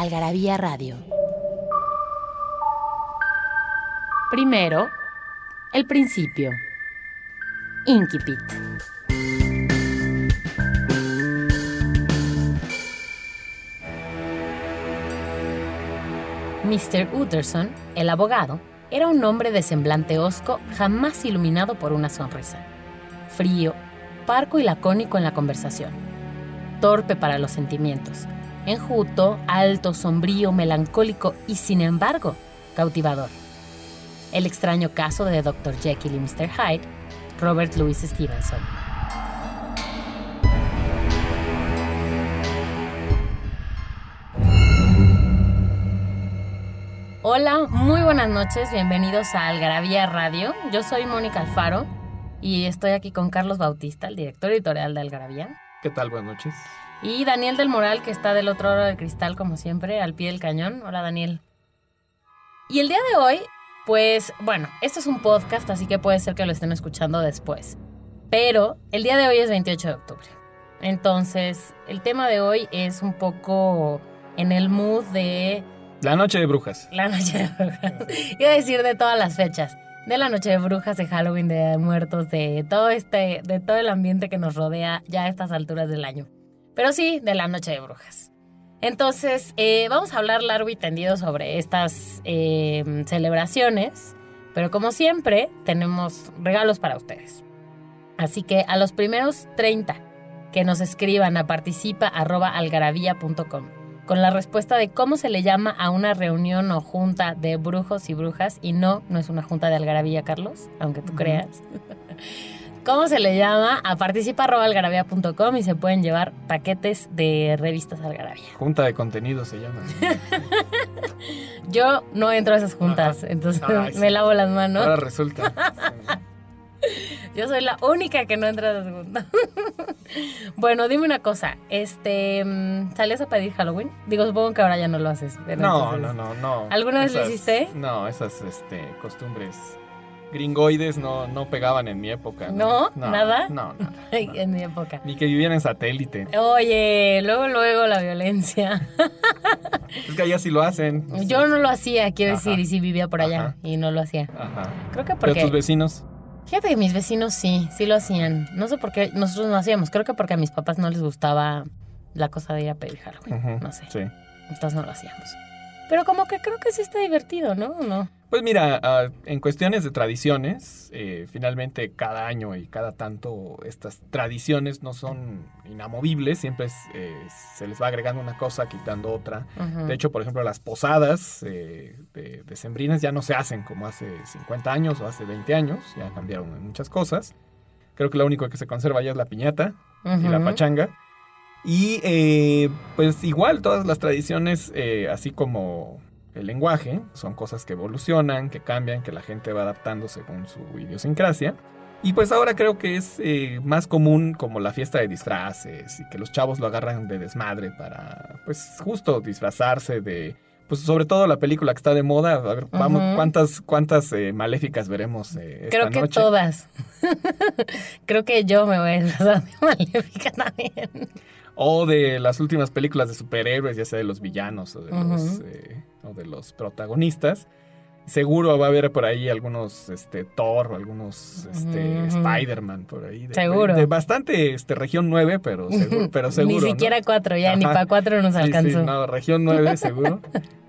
Algarabía Radio. Primero, el principio. Inquipit. Mr. Utterson, el abogado, era un hombre de semblante hosco jamás iluminado por una sonrisa. Frío, parco y lacónico en la conversación. Torpe para los sentimientos. Enjuto, alto, sombrío, melancólico y, sin embargo, cautivador. El extraño caso de Dr. Jekyll y Mr. Hyde, Robert Louis Stevenson. Hola, muy buenas noches, bienvenidos a Algarabía Radio. Yo soy Mónica Alfaro y estoy aquí con Carlos Bautista, el director editorial de Algarabía. ¿Qué tal? Buenas noches. Y Daniel del Moral, que está del otro lado del cristal, como siempre, al pie del cañón. Hola, Daniel. Y el día de hoy, pues, bueno, esto es un podcast, así que puede ser que lo estén escuchando después. Pero el día de hoy es 28 de octubre. Entonces, el tema de hoy es un poco en el mood de la noche de brujas. La noche de brujas. Iba a decir de todas las fechas. De la noche de brujas, de Halloween, de muertos, de todo este, de todo el ambiente que nos rodea ya a estas alturas del año. Pero sí, de la noche de brujas. Entonces, eh, vamos a hablar largo y tendido sobre estas eh, celebraciones. Pero como siempre, tenemos regalos para ustedes. Así que a los primeros 30 que nos escriban a participa.algarabía.com con la respuesta de cómo se le llama a una reunión o junta de brujos y brujas. Y no, no es una junta de algarabía, Carlos, aunque tú creas. ¿Cómo se le llama? A participa.algarabía.com y se pueden llevar paquetes de revistas Algarabía. Junta de contenido se llama. Yo no entro a esas juntas, entonces me lavo las manos. Ahora resulta. Yo soy la única que no entra a la segunda. bueno, dime una cosa. Este, mm, ¿Salías a pedir Halloween? Digo, supongo que ahora ya no lo haces. No, no, no, no. ¿Alguna vez lo hiciste? No, esas este, costumbres gringoides no, no pegaban en mi época. ¿No? ¿Nada? No, nada. en mi época. Ni que vivían en satélite. Oye, luego, luego la violencia. es que allá sí lo hacen. Yo no lo hacía, quiero decir, y sí vivía por allá y no lo hacía. Ajá. Creo que porque... ¿Pero tus vecinos? Fíjate que mis vecinos sí, sí lo hacían. No sé por qué nosotros no hacíamos. Creo que porque a mis papás no les gustaba la cosa de ir a pedir Halloween. no sé. Sí. Entonces no lo hacíamos. Pero como que creo que sí está divertido, ¿no? ¿No? Pues mira, ah, en cuestiones de tradiciones, eh, finalmente cada año y cada tanto estas tradiciones no son inamovibles, siempre eh, se les va agregando una cosa, quitando otra. De hecho, por ejemplo, las posadas eh, de, sembrinas ya no se hacen como hace 50 años o hace 20 años, ya cambiaron muchas cosas. Creo que lo único que se conserva ya es la piñata y la pachanga. Y pues igual todas las tradiciones, así como el lenguaje, son cosas que evolucionan, que cambian, que la gente va adaptando según su idiosincrasia. Y pues ahora creo que es eh, más común como la fiesta de disfraces y que los chavos lo agarran de desmadre para pues justo disfrazarse de pues sobre todo la película que está de moda, a ver, vamos, ¿cuántas, cuántas eh, maléficas veremos eh, esta Creo que todas. Creo que yo me voy a disfrazar de maléfica también. O de las últimas películas de superhéroes, ya sea de los villanos o de, los, eh, o de los protagonistas. Seguro va a haber por ahí algunos este, Thor o algunos este, Spider-Man por ahí. seguro. De bastante este, región 9, pero seguro. Pero seguro ni siquiera 4, ya ni para 4 nos alcanzó. no, región 9 seguro.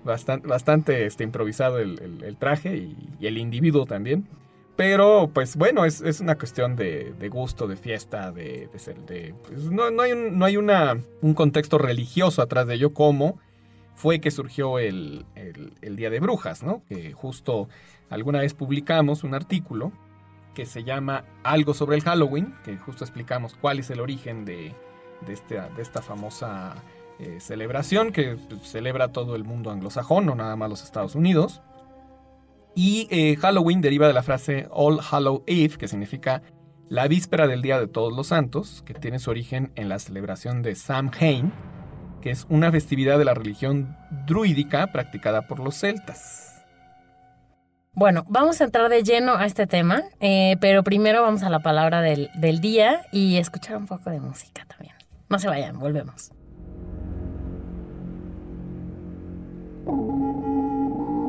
bastante bastante este, improvisado el, traje y, el individuo también. Pero, pues bueno, es, una cuestión de, gusto, de fiesta, de, ser. De, pues, no, hay, un, no hay una, un contexto religioso atrás de ello, como fue que surgió el, Día de Brujas, ¿no? Que justo alguna vez publicamos un artículo que se llama Algo sobre el Halloween, que justo explicamos cuál es el origen de, de, este, de esta famosa eh, celebración que pues, celebra todo el mundo anglosajón, no nada más los Estados Unidos. Y eh, Halloween deriva de la frase All Hallow Eve, que significa la víspera del Día de Todos los Santos, que tiene su origen en la celebración de Samhain, que es una festividad de la religión druídica practicada por los celtas. Bueno, vamos a entrar de lleno a este tema, eh, pero primero vamos a la palabra del, del día y escuchar un poco de música también. No se vayan, volvemos.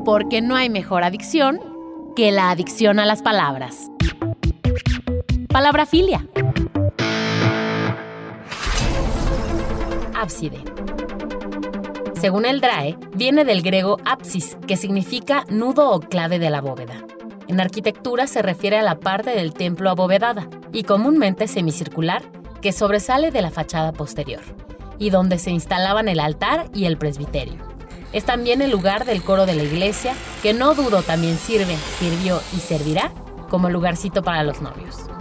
Porque no hay mejor adicción que la adicción a las palabras. Palabra filia. Ábside. Según el DRAE, viene del griego apsis, que significa nudo o clave de la bóveda. En arquitectura se refiere a la parte del templo abovedada y comúnmente semicircular que sobresale de la fachada posterior y donde se instalaban el altar y el presbiterio. Es también el lugar del coro de la iglesia, que no dudo también sirve, sirvió y servirá como lugarcito para los novios.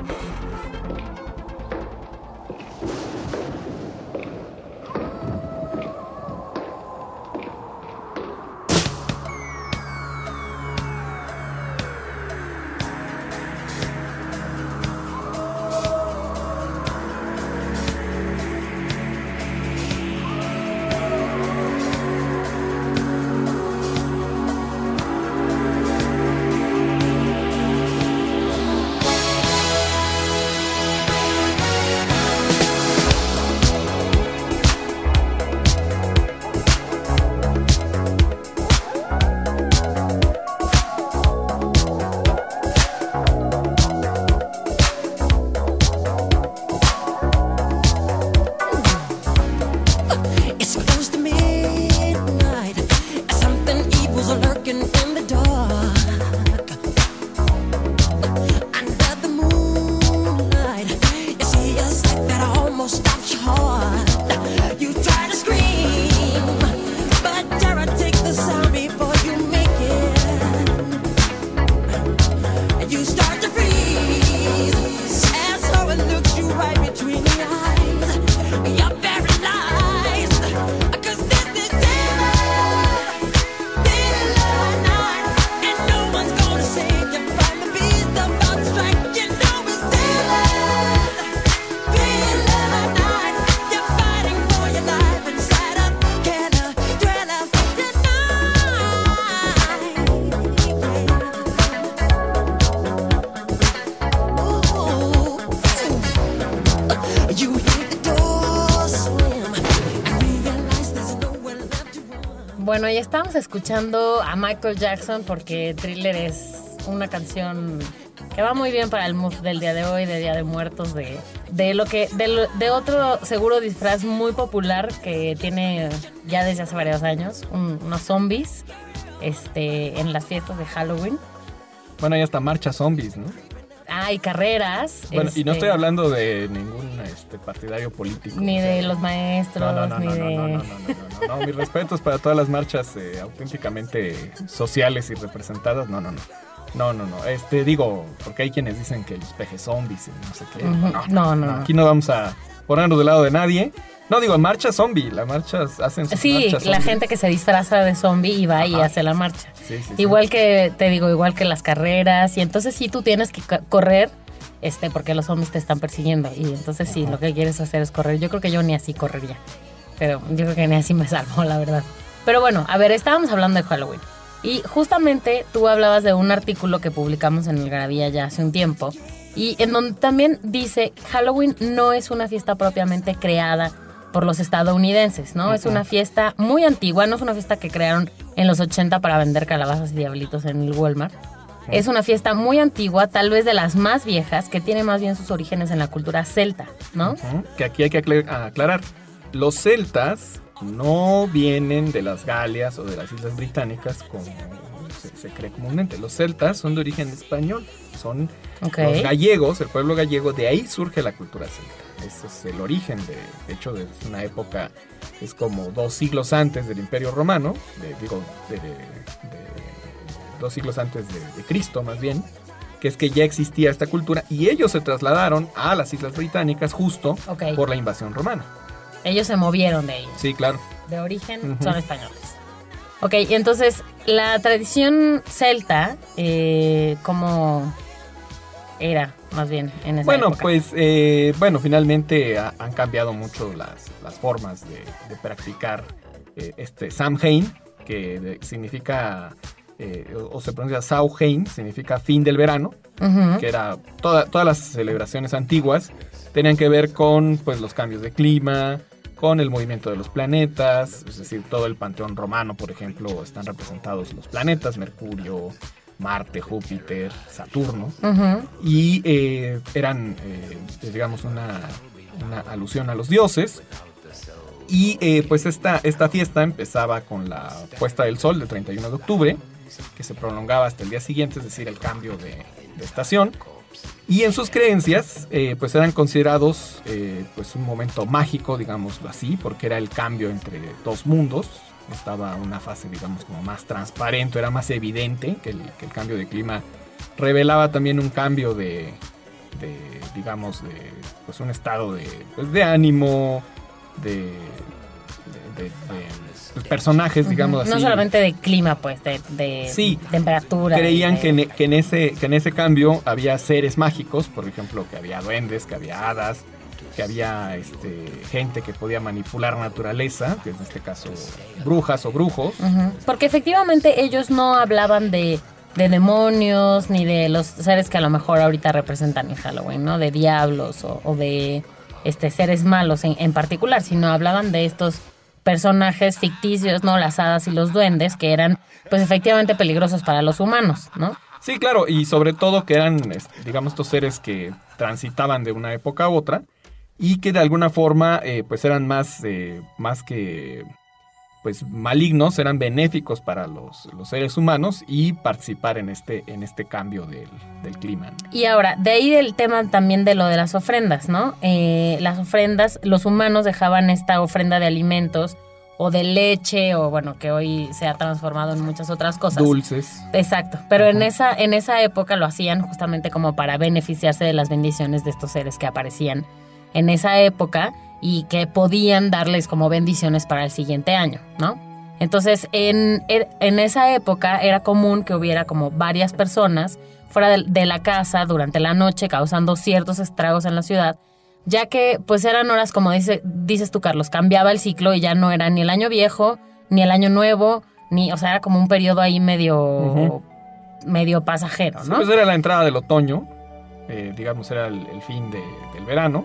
Bueno, ya estamos escuchando a Michael Jackson porque Thriller es una canción que va muy bien para el mood del día de hoy, de Día de Muertos, de, de lo que de, otro seguro disfraz muy popular que tiene ya desde hace varios años, un- unos zombies este, en las fiestas de Halloween. Bueno, hay hasta marcha zombies, ¿no? Ah, y carreras. Bueno, y no este, estoy hablando de ningún este, partidario político. Ni sea, de los maestros, No, no, no, ni no, de... no, no, no, no, no, mis respetos para todas las marchas eh, auténticamente sociales y representadas. No, no, no. No, no, no. Este, digo, porque hay quienes dicen que los pejes zombies y no sé qué. No, no. Aquí no vamos a ponernos del lado de nadie. No, digo, marcha zombie. Las marchas hacen sus Sí, marchas la gente que se disfraza de zombie y va y Ajá. hace la marcha. Sí, sí, sí. Igual que, te digo, igual que las carreras. Y entonces sí tú tienes que correr, este, porque los zombies te están persiguiendo. Y entonces sí, lo que quieres hacer es correr. Yo creo que yo ni así correría. Pero yo creo que ni así me salvo, la verdad. Pero bueno, a ver, estábamos hablando de Halloween. Y justamente tú hablabas de un artículo que publicamos en el Garabía ya hace un tiempo. Y en donde también dice, Halloween no es una fiesta propiamente creada por los estadounidenses, ¿no? Es una fiesta muy antigua, no es una fiesta que crearon en los 80 para vender calabazas y diablitos en el Walmart. Es una fiesta muy antigua, tal vez de las más viejas, que tiene más bien sus orígenes en la cultura celta, ¿no? Que aquí hay que aclar- aclarar. Los celtas no vienen de las Galias o de las Islas Británicas como se, se cree comúnmente. Los celtas son de origen español. Son los gallegos, el pueblo gallego, de ahí surge la cultura celta. Ese es el origen de, de hecho, de es una época, es como dos siglos antes del Imperio Romano, de- digo, de, dos siglos antes de, Cristo más bien, que es que ya existía esta cultura y ellos se trasladaron a las Islas Británicas justo por la invasión romana. Ellos se movieron de ahí. Sí, claro. De origen son españoles. Ok, entonces la tradición celta, eh, ¿cómo era más bien en esa Bueno, época? pues, eh, bueno, finalmente ha- han cambiado mucho las, las formas de, de practicar eh, este Samhain, que de- significa, eh, o, o se pronuncia Sauhain, significa fin del verano, que era toda- todas las celebraciones antiguas tenían que ver con pues, los cambios de clima, con el movimiento de los planetas, es decir, todo el panteón romano, por ejemplo, están representados los planetas, Mercurio, Marte, Júpiter, Saturno y eh, eran, eh, digamos, una, una alusión a los dioses. Y eh, pues esta, esta fiesta empezaba con la puesta del sol del 31 de octubre, que se prolongaba hasta el día siguiente, es decir, el cambio de, de estación. Y en sus creencias, eh, pues eran considerados eh, pues un momento mágico, digámoslo así, porque era el cambio entre dos mundos. Estaba una fase, digamos, como más transparente, era más evidente que el, cambio de clima revelaba también un cambio de, de, digamos, de pues un estado de, pues, de ánimo, de, de, personajes, digamos así. No solamente de clima, pues, de, de Sí. temperatura. Creían de- que en, e, que, en ese, que en ese cambio había seres mágicos, por ejemplo, que había duendes, que había hadas, que había este, gente que podía manipular naturaleza, que en este caso brujas o brujos. Porque efectivamente ellos no hablaban de, de demonios ni de los seres que a lo mejor ahorita representan en Halloween, ¿no? De diablos o, o de este, seres malos en, en particular, sino hablaban de estos personajes ficticios, ¿no? Las hadas y los duendes, que eran pues efectivamente peligrosos para los humanos, ¿no? Sí, claro, y sobre todo que eran, digamos, estos seres que transitaban de una época a otra y que de alguna forma, eh, pues eran más, eh, más que, pues malignos, eran benéficos para los, los seres humanos y participar en este, en este cambio del, del clima. Y ahora, de ahí el tema también de lo de las ofrendas, ¿no? Eh, las ofrendas, los humanos dejaban esta ofrenda de alimentos o de leche o bueno, que hoy se ha transformado en muchas otras cosas. Dulces. Exacto, pero en esa, en esa época lo hacían justamente como para beneficiarse de las bendiciones de estos seres que aparecían en esa época y que podían darles como bendiciones para el siguiente año, ¿no? Entonces, en, en esa época era común que hubiera como varias personas fuera de, de la casa durante la noche causando ciertos estragos en la ciudad, ya que pues eran horas, como dice, dices tú, Carlos, cambiaba el ciclo y ya no era ni el año viejo, ni el año nuevo, ni, o sea, era como un periodo ahí medio, medio pasajero, Sí, ¿no? pues era la entrada del otoño, eh, digamos, era el, el fin de- del verano.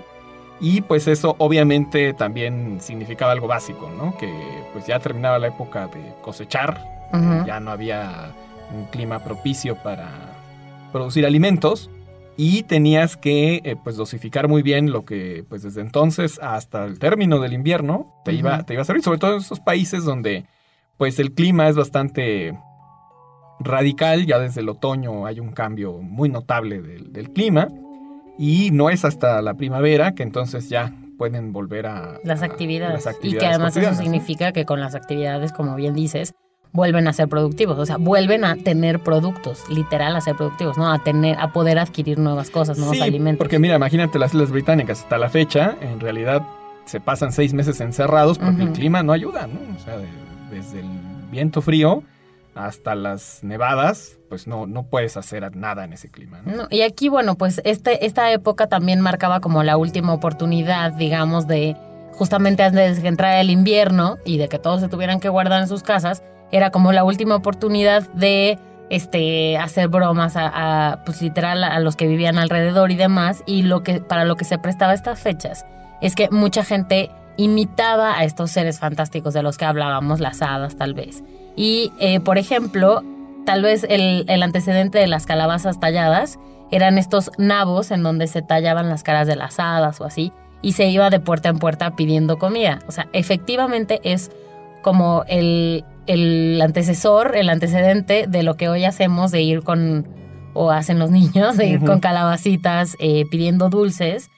Y pues eso obviamente también significaba algo básico, ¿no? Que pues ya terminaba la época de cosechar, ya no había un clima propicio para producir alimentos y tenías que eh, pues dosificar muy bien lo que pues desde entonces hasta el término del invierno te, iba, te iba a servir, sobre todo en esos países donde pues el clima es bastante radical, ya desde el otoño hay un cambio muy notable del, del clima y no es hasta la primavera que entonces ya pueden volver a las a- actividades. y que además eso significa que con las actividades, como bien dices, vuelven a ser productivos, o sea, vuelven a tener productos, literal a ser productivos, ¿no? A tener, a poder adquirir nuevas cosas, nuevos Sí, alimentos. Porque mira, imagínate las Islas Británicas hasta la fecha, en realidad se pasan seis meses encerrados porque el clima no ayuda, ¿no? O sea, de- desde el viento frío hasta las nevadas, pues no, no puedes hacer nada en ese clima, y aquí, bueno, pues este, esta época también marcaba como la última oportunidad, digamos, de justamente antes de que entrara el invierno y de que todos se tuvieran que guardar en sus casas, era como la última oportunidad de este hacer bromas a, a, pues literal a los que vivían alrededor y demás y lo que para lo que se prestaba estas fechas es que mucha gente imitaba a estos seres fantásticos de los que hablábamos las hadas tal vez y eh, por ejemplo tal vez el, el antecedente de las calabazas talladas eran estos nabos en donde se tallaban las caras de las hadas o así y se iba de puerta en puerta pidiendo comida. O sea efectivamente es como el, el antecesor, el antecedente de lo que hoy hacemos de ir con, o hacen los niños, de ir con calabacitas eh, pidiendo dulces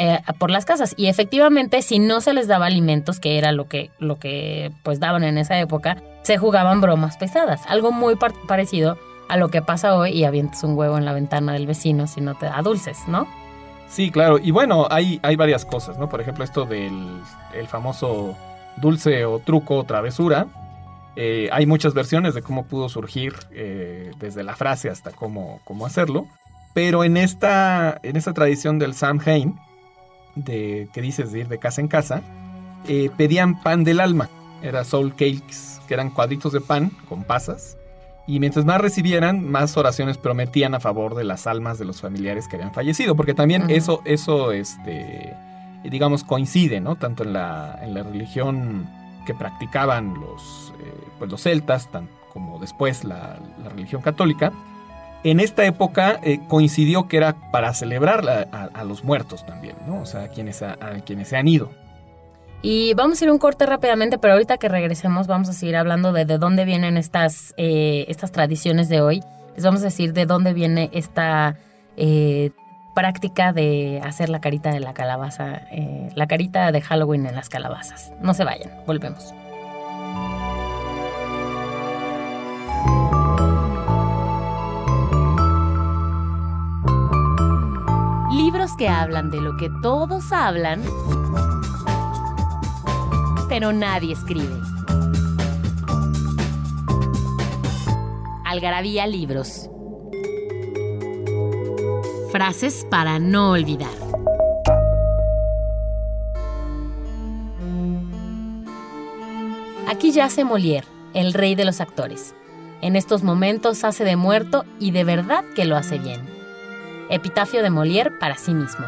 eh, por las casas. Y efectivamente, si no se les daba alimentos, que era lo que, lo que pues daban en esa época, se jugaban bromas pesadas. Algo muy par- parecido a lo que pasa hoy y avientas un huevo en la ventana del vecino si no te da dulces, ¿no? Sí, claro. Y bueno, hay, hay varias cosas, ¿no? Por ejemplo, esto del el famoso dulce o truco o travesura. Eh, hay muchas versiones de cómo pudo surgir, eh, desde la frase hasta cómo, cómo hacerlo. Pero en esta, en esta tradición del Samhain, de, que dices de ir de casa en casa, eh, pedían pan del alma. Era soul cakes, que eran cuadritos de pan con pasas. Y mientras más recibieran, más oraciones prometían a favor de las almas de los familiares que habían fallecido. Porque también Ujú. eso, eso este, digamos, coincide, ¿no? Tanto en la, en la religión que practicaban los, eh, pues los celtas, tan como después la, la religión católica. En esta época eh, coincidió que era para celebrar a, los muertos también, ¿no? O sea, a quienes, quienes se han ido. Y vamos a ir un corte rápidamente, pero ahorita que regresemos vamos a seguir hablando de de dónde vienen estas, eh, estas tradiciones de hoy. Les vamos a decir de dónde viene esta eh, práctica de hacer la carita de la calabaza, eh, la carita de Halloween en las calabazas. No se vayan, volvemos. Que hablan de lo que todos hablan, pero nadie escribe. Algarabía Libros. Frases para no olvidar. Aquí yace Molière, el rey de los actores. En estos momentos hace de muerto y de verdad que lo hace bien. Epitafio de Molière para sí mismo.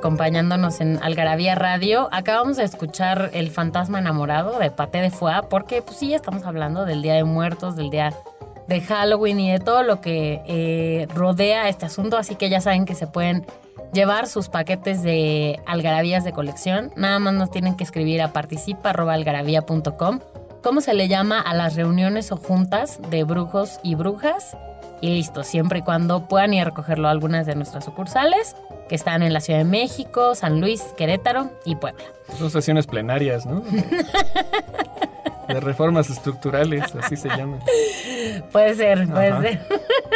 Acompañándonos en Algarabía Radio. Acabamos de escuchar El fantasma enamorado de Paté de Foix, porque pues sí, estamos hablando del Día de Muertos, del Día de Halloween y de todo lo que eh, rodea este asunto. Así que ya saben que se pueden llevar sus paquetes de algarabías de colección. Nada más nos tienen que escribir a participa.algarabía.com cómo se le llama a las reuniones o juntas de brujos y brujas. Y listo, siempre y cuando puedan ir a recogerlo a algunas de nuestras sucursales, que están en la Ciudad de México, San Luis, Querétaro y Puebla. Son sesiones plenarias, ¿no? De reformas estructurales, así se llaman. Puede ser, puede Ajá. ser.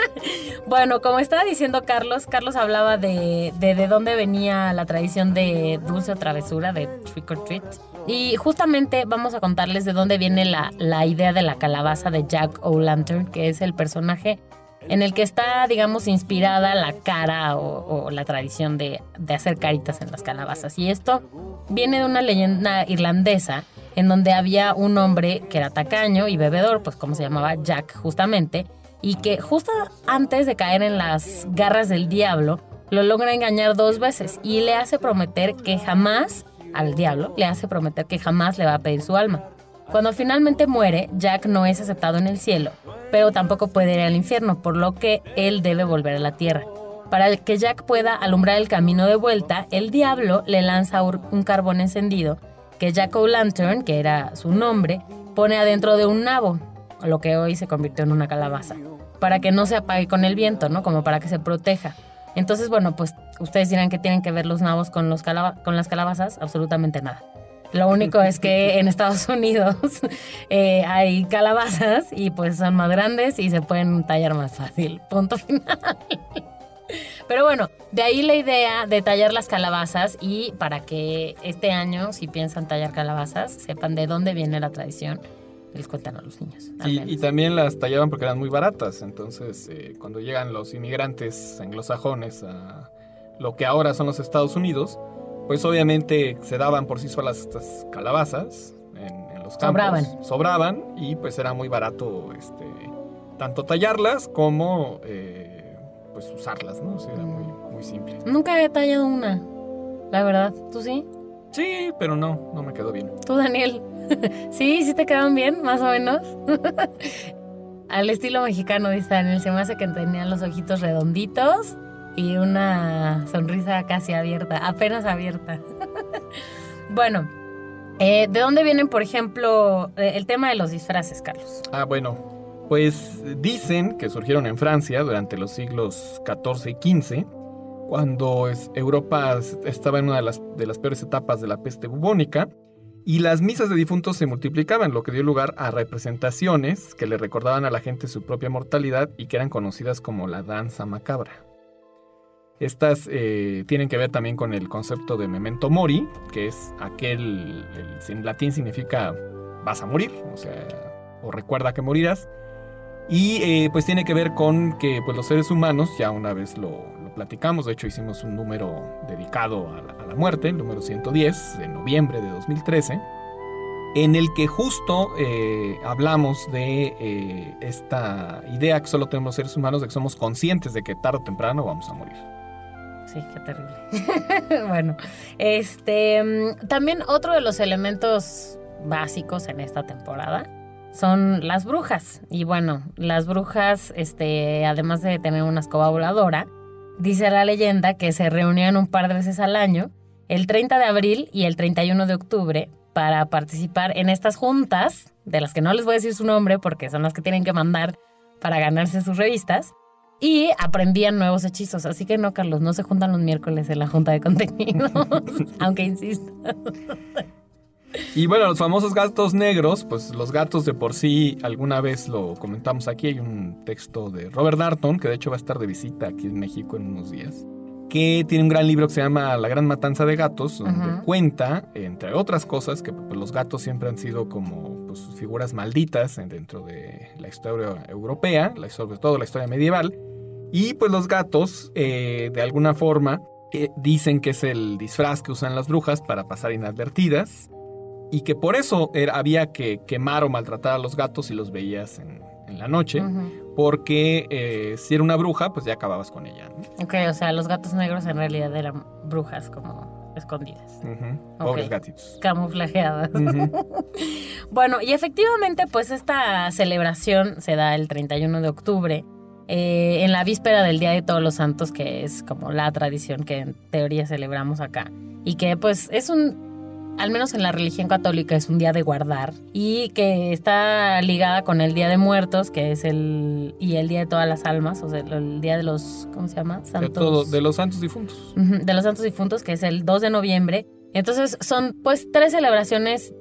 bueno, como estaba diciendo Carlos, Carlos hablaba de, de de dónde venía la tradición de dulce o travesura, de trick or treat. Y justamente vamos a contarles de dónde viene la, la idea de la calabaza de Jack O'Lantern, que es el personaje en el que está, digamos, inspirada la cara o, la tradición de, de hacer caritas en las calabazas. Y esto viene de una leyenda irlandesa en donde había un hombre que era tacaño y bebedor, pues como se llamaba Jack justamente, y que justo antes de caer en las garras del diablo, lo logra engañar dos veces y le hace prometer que jamás, al diablo, le hace prometer que jamás le va a pedir su alma. Cuando finalmente muere, Jack no es aceptado en el cielo, pero tampoco puede ir al infierno, por lo que él debe volver a la tierra. Para que Jack pueda alumbrar el camino de vuelta, el diablo le lanza un carbón encendido que Jack O'Lantern, que era su nombre, pone adentro de un nabo, lo que hoy se convirtió en una calabaza, para que no se apague con el viento, ¿no? Como para que se proteja. Entonces, bueno, pues ustedes dirán que tienen que ver los nabos con, con las calabazas, absolutamente nada. Lo único es que en Estados Unidos eh, hay calabazas y pues son más grandes y se pueden tallar más fácil. Punto final. Pero bueno, de ahí la idea de tallar las calabazas y para que este año, si piensan tallar calabazas, sepan de dónde viene la tradición. y Les cuentan a los niños. y también las tallaban porque eran muy baratas. Entonces, eh, cuando llegan los inmigrantes anglosajones a lo que ahora son los Estados Unidos, pues obviamente se daban por sí solas estas calabazas en, en los campos. Sobraban. Sobraban y pues era muy barato este, tanto tallarlas como eh, pues usarlas, ¿no? O sea, era muy, muy simple. Nunca he tallado una, la verdad. ¿Tú sí? Sí, pero no, no me quedó bien. ¿Tú, Daniel? sí, sí te quedaron bien, más o menos. Al estilo mexicano, dice Daniel, se me hace que tenían los ojitos redonditos y una sonrisa casi abierta, apenas abierta. bueno, eh, ¿de dónde vienen, por ejemplo, eh, el tema de los disfraces, Carlos? Ah, bueno, pues dicen que surgieron en Francia durante los siglos XIV y XV, cuando Europa es- estaba en una de las peores etapas de la peste bubónica, y las misas de difuntos se multiplicaban, lo que dio lugar a representaciones que le recordaban a la gente su propia mortalidad y que eran conocidas como la danza macabra. Estas eh, tienen que ver también con el concepto de memento mori, que es aquel, el- en latín significa vas a morir, o sea, o recuerda que morirás. Y eh, pues tiene que ver con que pues, los seres humanos, ya una vez lo, platicamos, de hecho hicimos un número dedicado a la, muerte, el número 110, de noviembre de 2013, en el que justo eh, hablamos de esta idea que solo tenemos los seres humanos, de que somos conscientes de que tarde o temprano vamos a morir. Sí, qué terrible. bueno, este mm, también otro de los elementos básicos en esta temporada son las brujas. Y bueno, las brujas, este, además de tener una escoba voladora, dice la leyenda que se reunían un par de veces al año, el 30 de abril y el 31 de octubre, para participar en estas juntas, de las que no les voy a decir su nombre porque son las que tienen que mandar para ganarse sus revistas. Y aprendían nuevos hechizos. Así que no, Carlos, no se juntan los miércoles en la junta de contenidos. aunque insisto. Y bueno, los famosos gatos negros, pues los gatos de por sí, alguna vez lo comentamos aquí, hay un texto de Robert Darton, que de hecho va a estar de visita aquí en México en unos días, que tiene un gran libro que se llama La Gran Matanza de Gatos, donde cuenta, entre otras cosas, que pues, los gatos siempre han sido como pues, figuras malditas en- dentro de la historia europea, sobre todo la historia medieval, y pues los gatos, eh, de alguna forma, eh, dicen que es el disfraz que usan las brujas para pasar inadvertidas y que por eso era- había que quemar o maltratar a los gatos si los veías en, en la noche, porque eh, si era una bruja, pues ya acababas con ella. ¿no? Ok, o sea, los gatos negros en realidad eran brujas como escondidas. Pobres gatitos. camuflajeadas. Bueno, y efectivamente, pues esta celebración se da el 31 de octubre, eh, en la víspera del Día de Todos los Santos, que es como la tradición que en teoría celebramos acá. Y que pues es un, al menos en la religión católica, es un día de guardar y que está ligada con el Día de Muertos, que es el, y el Día de Todas las Almas, o sea, el Día de los, ¿cómo se llama? De, todo- de los santos difuntos. De los Santos Difuntos, que es el 2 de noviembre. Entonces son pues tres celebraciones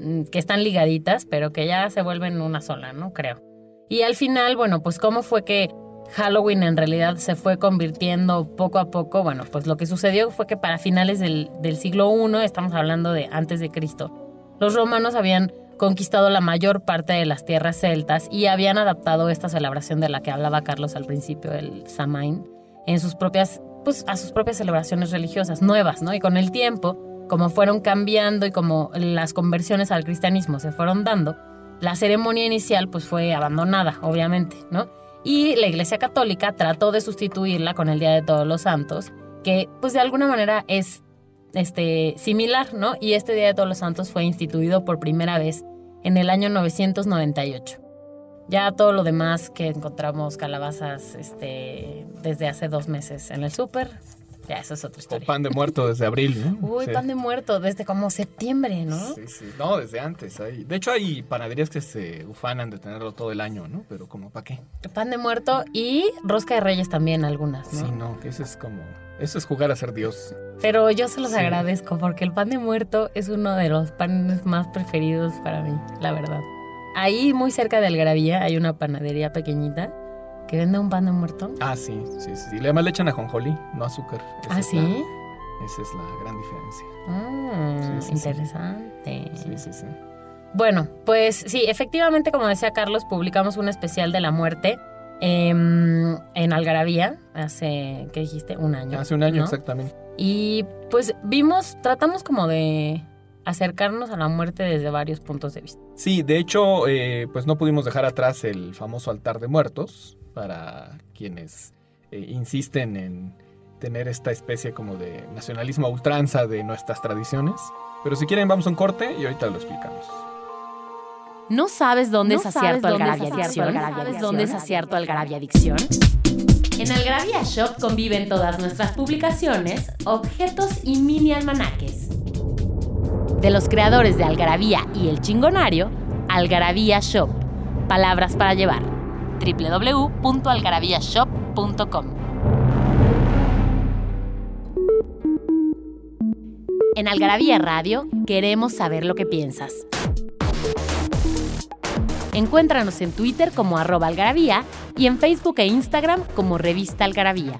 mm, que están ligaditas, pero que ya se vuelven una sola, ¿no? Creo. Y al final, bueno, pues cómo fue que Halloween en realidad se fue convirtiendo poco a poco. Bueno, pues lo que sucedió fue que para finales del, siglo I, estamos hablando de antes de Cristo, los romanos habían conquistado la mayor parte de las tierras celtas y habían adaptado esta celebración de la que hablaba Carlos al principio, el Samain, en sus propias, pues, a sus propias celebraciones religiosas nuevas, ¿no? Y con el tiempo, como fueron cambiando y como las conversiones al cristianismo se fueron dando, la ceremonia inicial pues fue abandonada, obviamente, ¿no? Y la Iglesia Católica trató de sustituirla con el Día de Todos los Santos, que pues de alguna manera es este, similar, ¿no? Y este Día de Todos los Santos fue instituido por primera vez en el año 998. Ya todo lo demás que encontramos calabazas este, desde hace dos meses en el súper, ya eso es otra O pan de muerto desde abril, ¿no? Uy, Sí. pan de muerto desde como septiembre, ¿no? Sí, sí. No, desde antes. Hay. De hecho, hay panaderías que se ufanan de tenerlo todo el año, ¿no? Pero como, ¿para qué? Pan de muerto y rosca de reyes también algunas, ¿no? Sí, no, que eso es como... Eso es jugar a ser Dios. Pero yo se los Sí. agradezco porque el pan de muerto es uno de los panes más preferidos para mí, la verdad. Ahí muy cerca de Algarabía hay una panadería pequeñita que vende un pan de muerto. Ah, sí, sí, sí. Además le echan ajonjolí, no azúcar. Esa ¿Ah, sí? la- esa es la gran diferencia. Mm, Sí, sí, sí. interesante. Sí, sí, sí. Bueno, pues sí, efectivamente, como decía Carlos, publicamos un especial de la muerte em, en Algarabía hace, ¿qué dijiste? Un año. Hace un año ¿no? exactamente. Y pues vimos, tratamos como de acercarnos a la muerte desde varios puntos de vista. Sí, de hecho, eh, pues no pudimos dejar atrás el famoso altar de muertos para quienes eh, insisten en tener esta especie como de nacionalismo a ultranza de nuestras tradiciones. Pero si quieren, vamos a un corte y ahorita lo explicamos. ¿No sabes dónde ¿No es acierto Algarabia Adicción? ¿Sabes dónde es acierto Algarabia Adicción? En Algarabia Shop conviven todas nuestras publicaciones, objetos y mini almanaques. De los creadores de Algarabía y El Chingonario, Algarabía Shop. Palabras para llevar. www.algarabíashop.com En Algarabía Radio queremos saber lo que piensas. Encuéntranos en Twitter como arroba algarabía y en Facebook e Instagram como revista algarabía.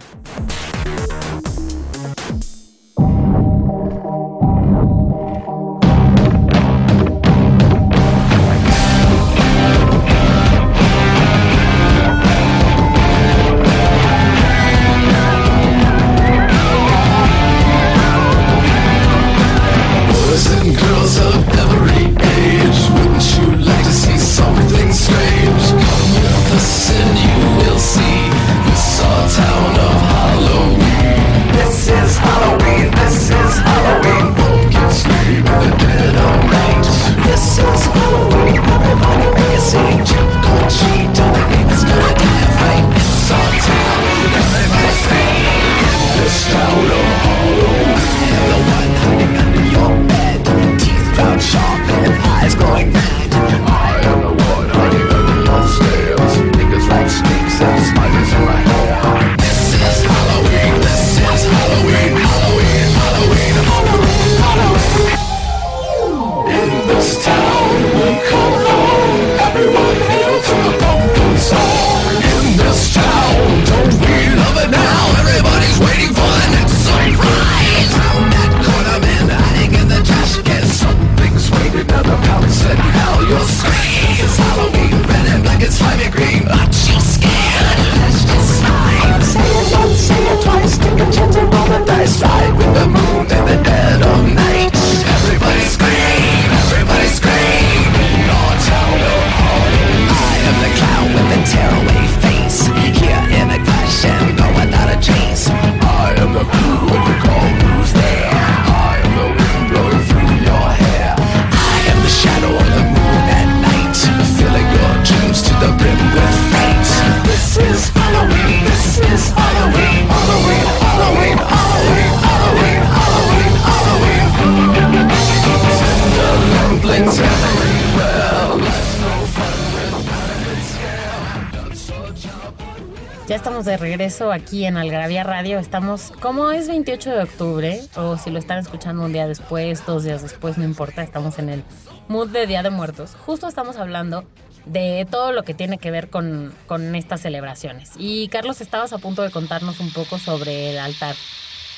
Aquí en Algarabía Radio. Estamos, como es 28 de octubre, o si lo están escuchando un día después, dos días después, no importa, estamos en el mood de Día de Muertos. Justo estamos hablando de todo lo que tiene que ver con, con estas celebraciones. Y Carlos, estabas a punto de contarnos un poco sobre el altar.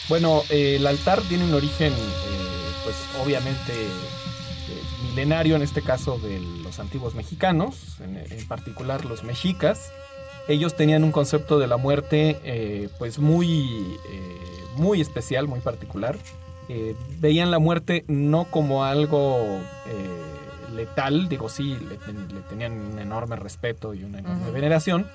Bueno, eh, el altar tiene un origen, eh, pues obviamente, eh, milenario, en este caso de los antiguos mexicanos, en, en particular los mexicas. Ellos tenían un concepto de la muerte eh, pues muy, eh, muy especial, muy particular. Eh, veían la muerte no como algo letal, digo sí, le, ten- le tenían un enorme respeto y una enorme veneración,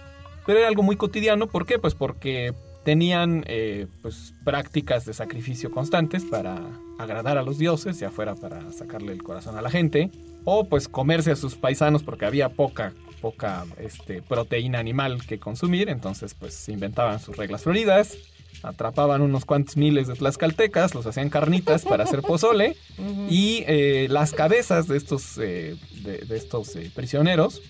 pero era algo muy cotidiano. ¿Por qué? Pues porque tenían eh, pues, prácticas de sacrificio constantes para agradar a los dioses, ya fuera para sacarle el corazón a la gente, o pues comerse a sus paisanos porque había poca, poca este, proteína animal que consumir, entonces pues inventaban sus reglas floridas, atrapaban unos cuantos miles de tlaxcaltecas, los hacían carnitas para hacer pozole, y eh, las cabezas de estos, eh, de, de estos eh, prisioneros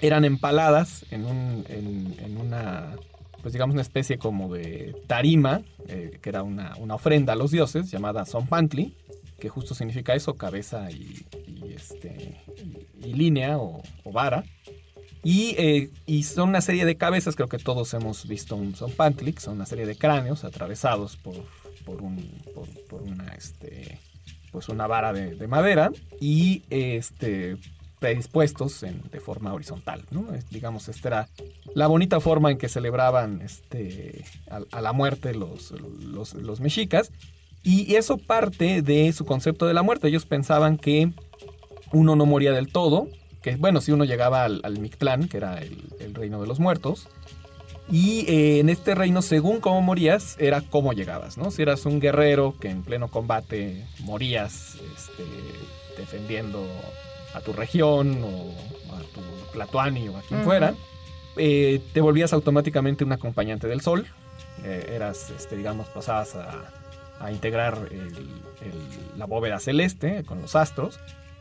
eran empaladas en, un, en, en una, pues digamos, una especie como de tarima, que era una, una ofrenda a los dioses, llamada Zompantli, que justo significa eso, cabeza y, y, este, y, línea o, vara. Y, eh, son una serie de cabezas, creo que todos hemos visto un Zompantli, que son una serie de cráneos atravesados por, por, un, por, por una, este, pues una vara de, de madera y este, predispuestos en- de forma horizontal. ¿no? Es- digamos, esta era la bonita forma en que celebraban este, a, a la muerte los, los, los mexicas. Y eso parte de su concepto de la muerte. Ellos pensaban que uno no moría del todo, que bueno, si uno llegaba al, al Mictlán, que era el, el reino de los muertos, y eh, en este reino, según cómo morías, era cómo llegabas, ¿no? Si eras un guerrero que en pleno combate morías este, defendiendo a tu región o a tu Tlatoani o a quien fuera, eh, te volvías automáticamente un acompañante del sol. Eh, eras, este, digamos, pasabas a, a integrar el- el- la bóveda celeste con los astros.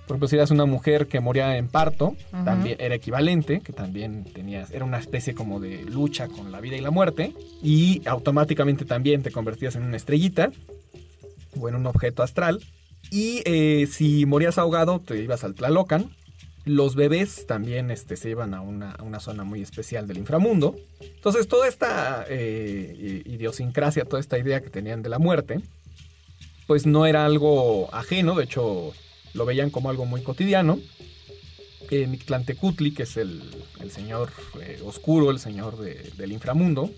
Por ejemplo, si eras una mujer que moría en parto, Ujú. también era equivalente, que también tenías, era una especie como de lucha con la vida y la muerte, y automáticamente también te convertías en una estrellita o en un objeto astral. Y eh, si morías ahogado, te ibas al Tlalocan. Los bebés también este, se iban a una, zona muy especial del inframundo. Entonces, toda esta eh, idiosincrasia, toda esta idea que tenían de la muerte, pues no era algo ajeno, de hecho, lo veían como algo muy cotidiano. Eh, Mictlantecutli, que es el, señor eh, oscuro, el señor de- del inframundo,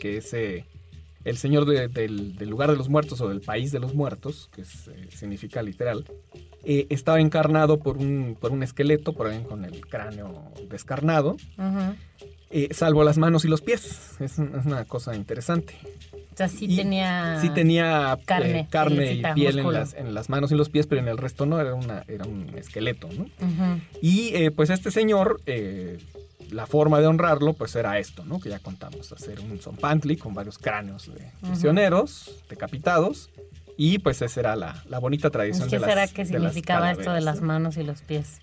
que es eh, el señor de- del, lugar de los muertos o del país de los muertos, que significa literal, eh, estaba encarnado por un, por un esqueleto, por alguien con el cráneo descarnado, Ujú. eh, salvo las manos y los pies. Es, un- es una cosa interesante. O sea, sí Y tenía... Sí tenía eh, carne, carne y piel en las, en las manos y los pies, pero en el resto no, era, una, era un esqueleto, ¿no? Ujú. Y eh, pues este señor, eh, la forma de honrarlo, pues era esto, ¿no? Que ya contamos, hacer un zompantli con varios cráneos de prisioneros decapitados. Y pues esa era la, la bonita ¿Y tradición qué de las será que las significaba esto de las ¿no? manos y los pies?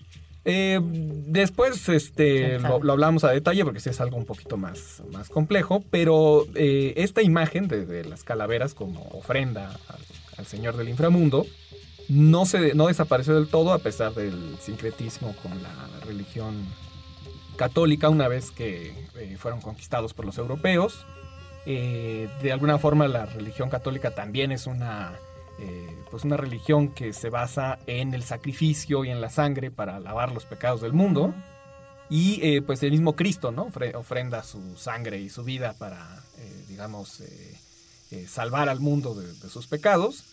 Eh, después este, lo, lo hablamos a detalle porque sí es algo un poquito más, más complejo, pero eh, esta imagen de, de las calaveras como ofrenda al, al señor del inframundo no, se, no desapareció del todo a pesar del sincretismo con la religión católica una vez que eh, fueron conquistados por los europeos. Eh, de alguna forma la religión católica también es una, eh, pues una religión que se basa en el sacrificio y en la sangre para lavar los pecados del mundo. Y eh, pues el mismo Cristo, ¿no? Ofre- ofrenda su sangre y su vida para, digamos, salvar al mundo de, de sus pecados.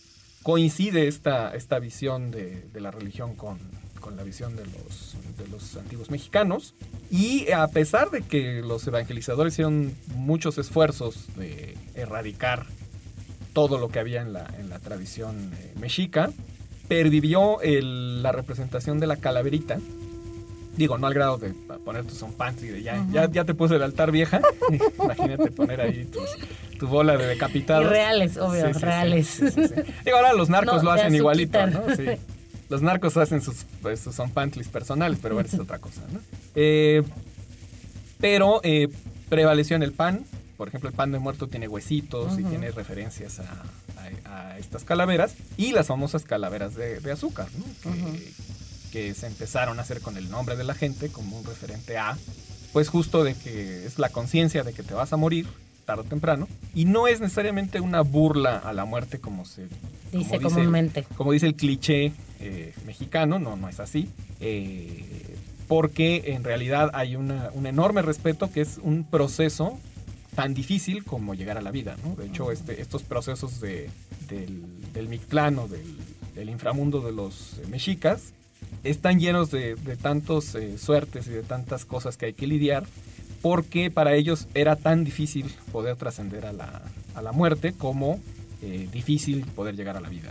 Coincide esta, esta visión de, de la religión con, con la visión de los, de los antiguos mexicanos. Y a pesar de que los evangelizadores hicieron muchos esfuerzos de erradicar todo lo que había en la, en la tradición eh, mexica, pervivió el- la representación de la calaverita. Digo, no al grado de poner tu zompantli de ya, ya, ya te puse el altar vieja. Imagínate poner ahí tus- tu bola de decapitados. Y reales, obvio, Sí, sí, reales. sí. Digo, ahora los narcos No, lo hacen igualito. ¿no? Sí. Los narcos hacen sus, pues, sus zompantlis personales, pero bueno, es otra cosa, ¿no? Eh, pero eh, prevaleció en el pan. Por ejemplo, el pan de muerto tiene huesitos y tiene referencias a, a- a estas calaveras. Y las famosas calaveras de, de azúcar, ¿no? Que se empezaron a hacer con el nombre de la gente como un referente a, pues justo de que es la conciencia de que te vas a morir tarde o temprano. Y no es necesariamente una burla a la muerte como se Dice comúnmente. como dice el cliché eh, mexicano, no, no es así. eh, porque en realidad hay una- un enorme respeto que es un proceso tan difícil como llegar a la vida, ¿no? De hecho, este, estos procesos de, del, del Mictlán o del, del inframundo de los eh, mexicas están llenos de, de tantas suertes y de tantas cosas que hay que lidiar, porque para ellos era tan difícil poder trascender a la, a la muerte como eh, difícil poder llegar a la vida.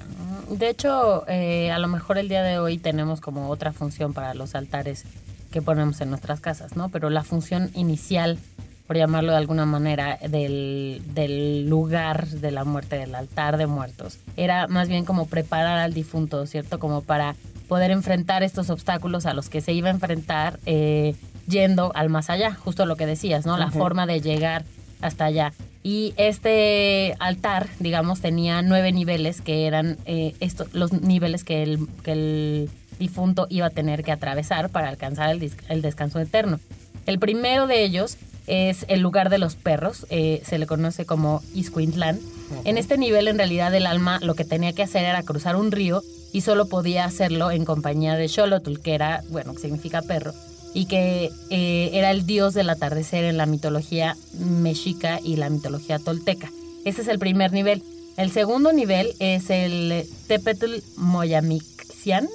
De hecho, eh, a lo mejor el día de hoy tenemos como otra función para los altares que ponemos en nuestras casas, ¿no? Pero la función inicial, por llamarlo de alguna manera, del, del lugar de la muerte, del altar de muertos, era más bien como preparar al difunto, ¿cierto? Como para poder enfrentar estos obstáculos a los que se iba a enfrentar eh, yendo al más allá, justo lo que decías, ¿no? La forma de llegar hasta allá. Y este altar, digamos, tenía nueve niveles que eran eh, los niveles que el, que el difunto iba a tener que atravesar para alcanzar el, el descanso eterno. El primero de ellos es el lugar de los perros, eh, se le conoce como Iscuintlán. En este nivel, en realidad, el alma lo que tenía que hacer era cruzar un río y solo podía hacerlo en compañía de Xolotl, que era, bueno, que significa perro, y que eh, era el dios del atardecer en la mitología mexica y la mitología tolteca. Ese es el primer nivel. El segundo nivel es el Tepetl Moyamixian,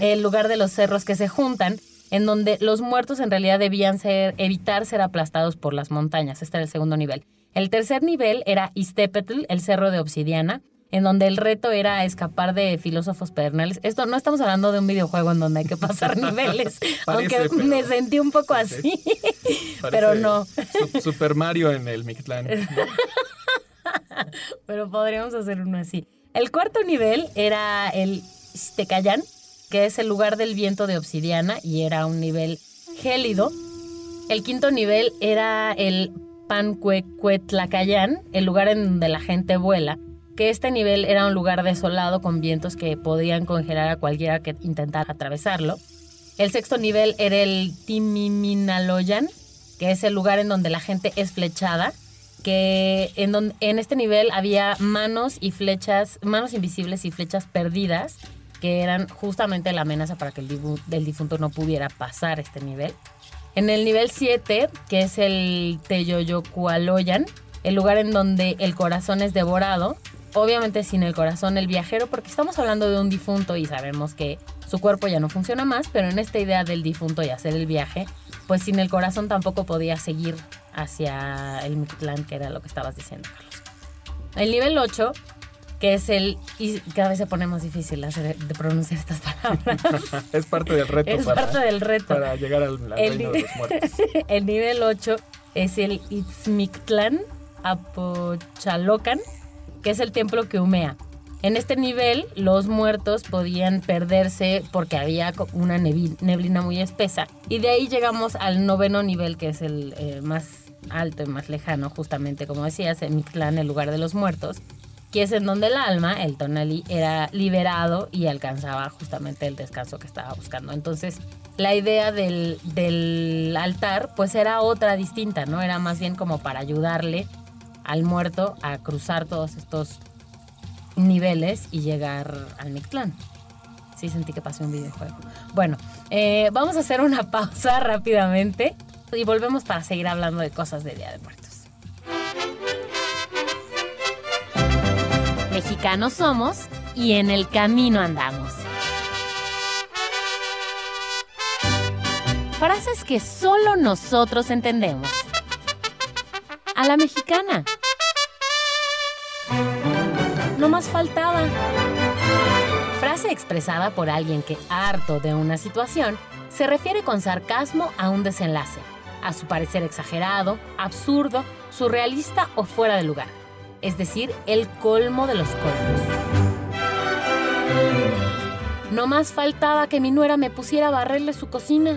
el lugar de los cerros que se juntan, en donde los muertos en realidad debían ser, evitar ser aplastados por las montañas. Este era el segundo nivel. El tercer nivel era Iztepetl, el cerro de obsidiana, en donde el reto era escapar de filósofos pedernales. Esto no estamos hablando de un videojuego en donde hay que pasar niveles, Parece, aunque pero- me sentí un poco así, pero no. Su- Super Mario en el Mictlán. pero podríamos hacer uno así. El cuarto nivel era el Iztecayán, que es el lugar del viento de obsidiana y era un nivel gélido. El quinto nivel era el Pancuecuetlacayán, el lugar en donde la gente vuela, que este nivel era un lugar desolado con vientos que podían congelar a cualquiera que intentara atravesarlo. El sexto nivel era el Timiminaloyan, que es el lugar en donde la gente es flechada, que en, don- en este nivel había manos y flechas, manos invisibles y flechas perdidas, que eran justamente la amenaza para que el difunto no pudiera pasar este nivel. En el nivel 7, que es el Teyoyocualoyan, el lugar en donde el corazón es devorado, obviamente sin el corazón el viajero, porque estamos hablando de un difunto y sabemos que su cuerpo ya no funciona más, pero en esta idea del difunto y hacer el viaje, pues sin el corazón tampoco podía seguir hacia el Mictlán, que era lo que estabas diciendo, Carlos. El nivel 8, que es el... Y cada vez se pone más difícil hacer, de pronunciar estas palabras. es parte del reto es para, parte del reto. para llegar al, al El reino de los muertos. el nivel 8 es el Itzmictlán Apochalocan, que es el templo que humea. En este nivel, los muertos podían perderse porque había una neblina muy espesa. Y de ahí llegamos al noveno nivel, que es el eh, más alto y más lejano, justamente como decías, en Mictlán, el lugar de los muertos, que es en donde el alma, el tonali, era liberado y alcanzaba justamente el descanso que estaba buscando. Entonces, la idea del, del altar, pues era otra distinta, ¿no? Era más bien como para ayudarle al muerto a cruzar todos estos niveles y llegar al Mictlán. Sí, sentí que pasé un videojuego. Bueno, eh, vamos a hacer una pausa rápidamente y volvemos para seguir hablando de cosas de Día de Muertos. Mexicanos somos y en el camino andamos. Frases que solo nosotros entendemos. A la mexicana. No más faltaba. Frase expresada por alguien que, harto de una situación, se refiere con sarcasmo a un desenlace, a su parecer exagerado, absurdo, surrealista o fuera de lugar. Es decir, el colmo de los colmos. No más faltaba que mi nuera me pusiera a barrerle su cocina.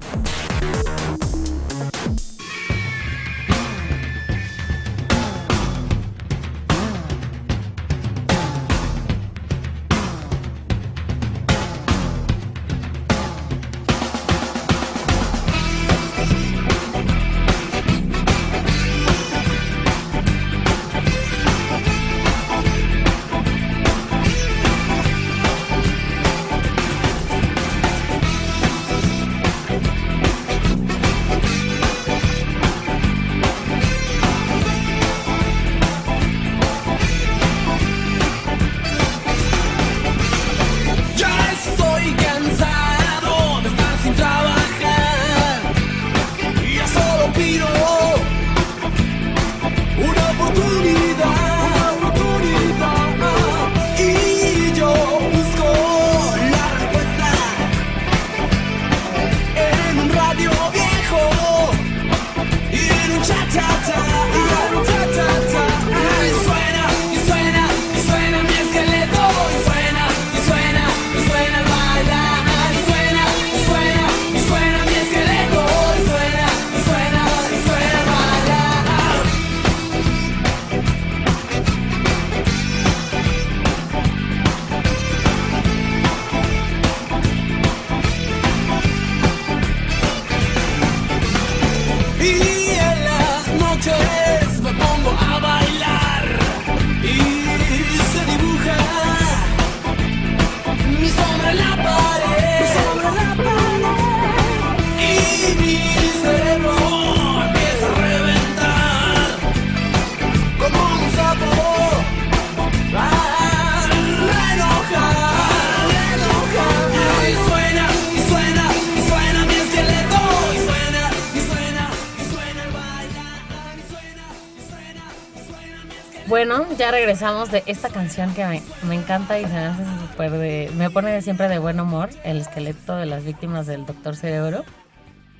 Ya regresamos de esta canción que me, me encanta y se me hace súper de... Me pone siempre de buen humor, el esqueleto de las víctimas del Doctor Cerebro.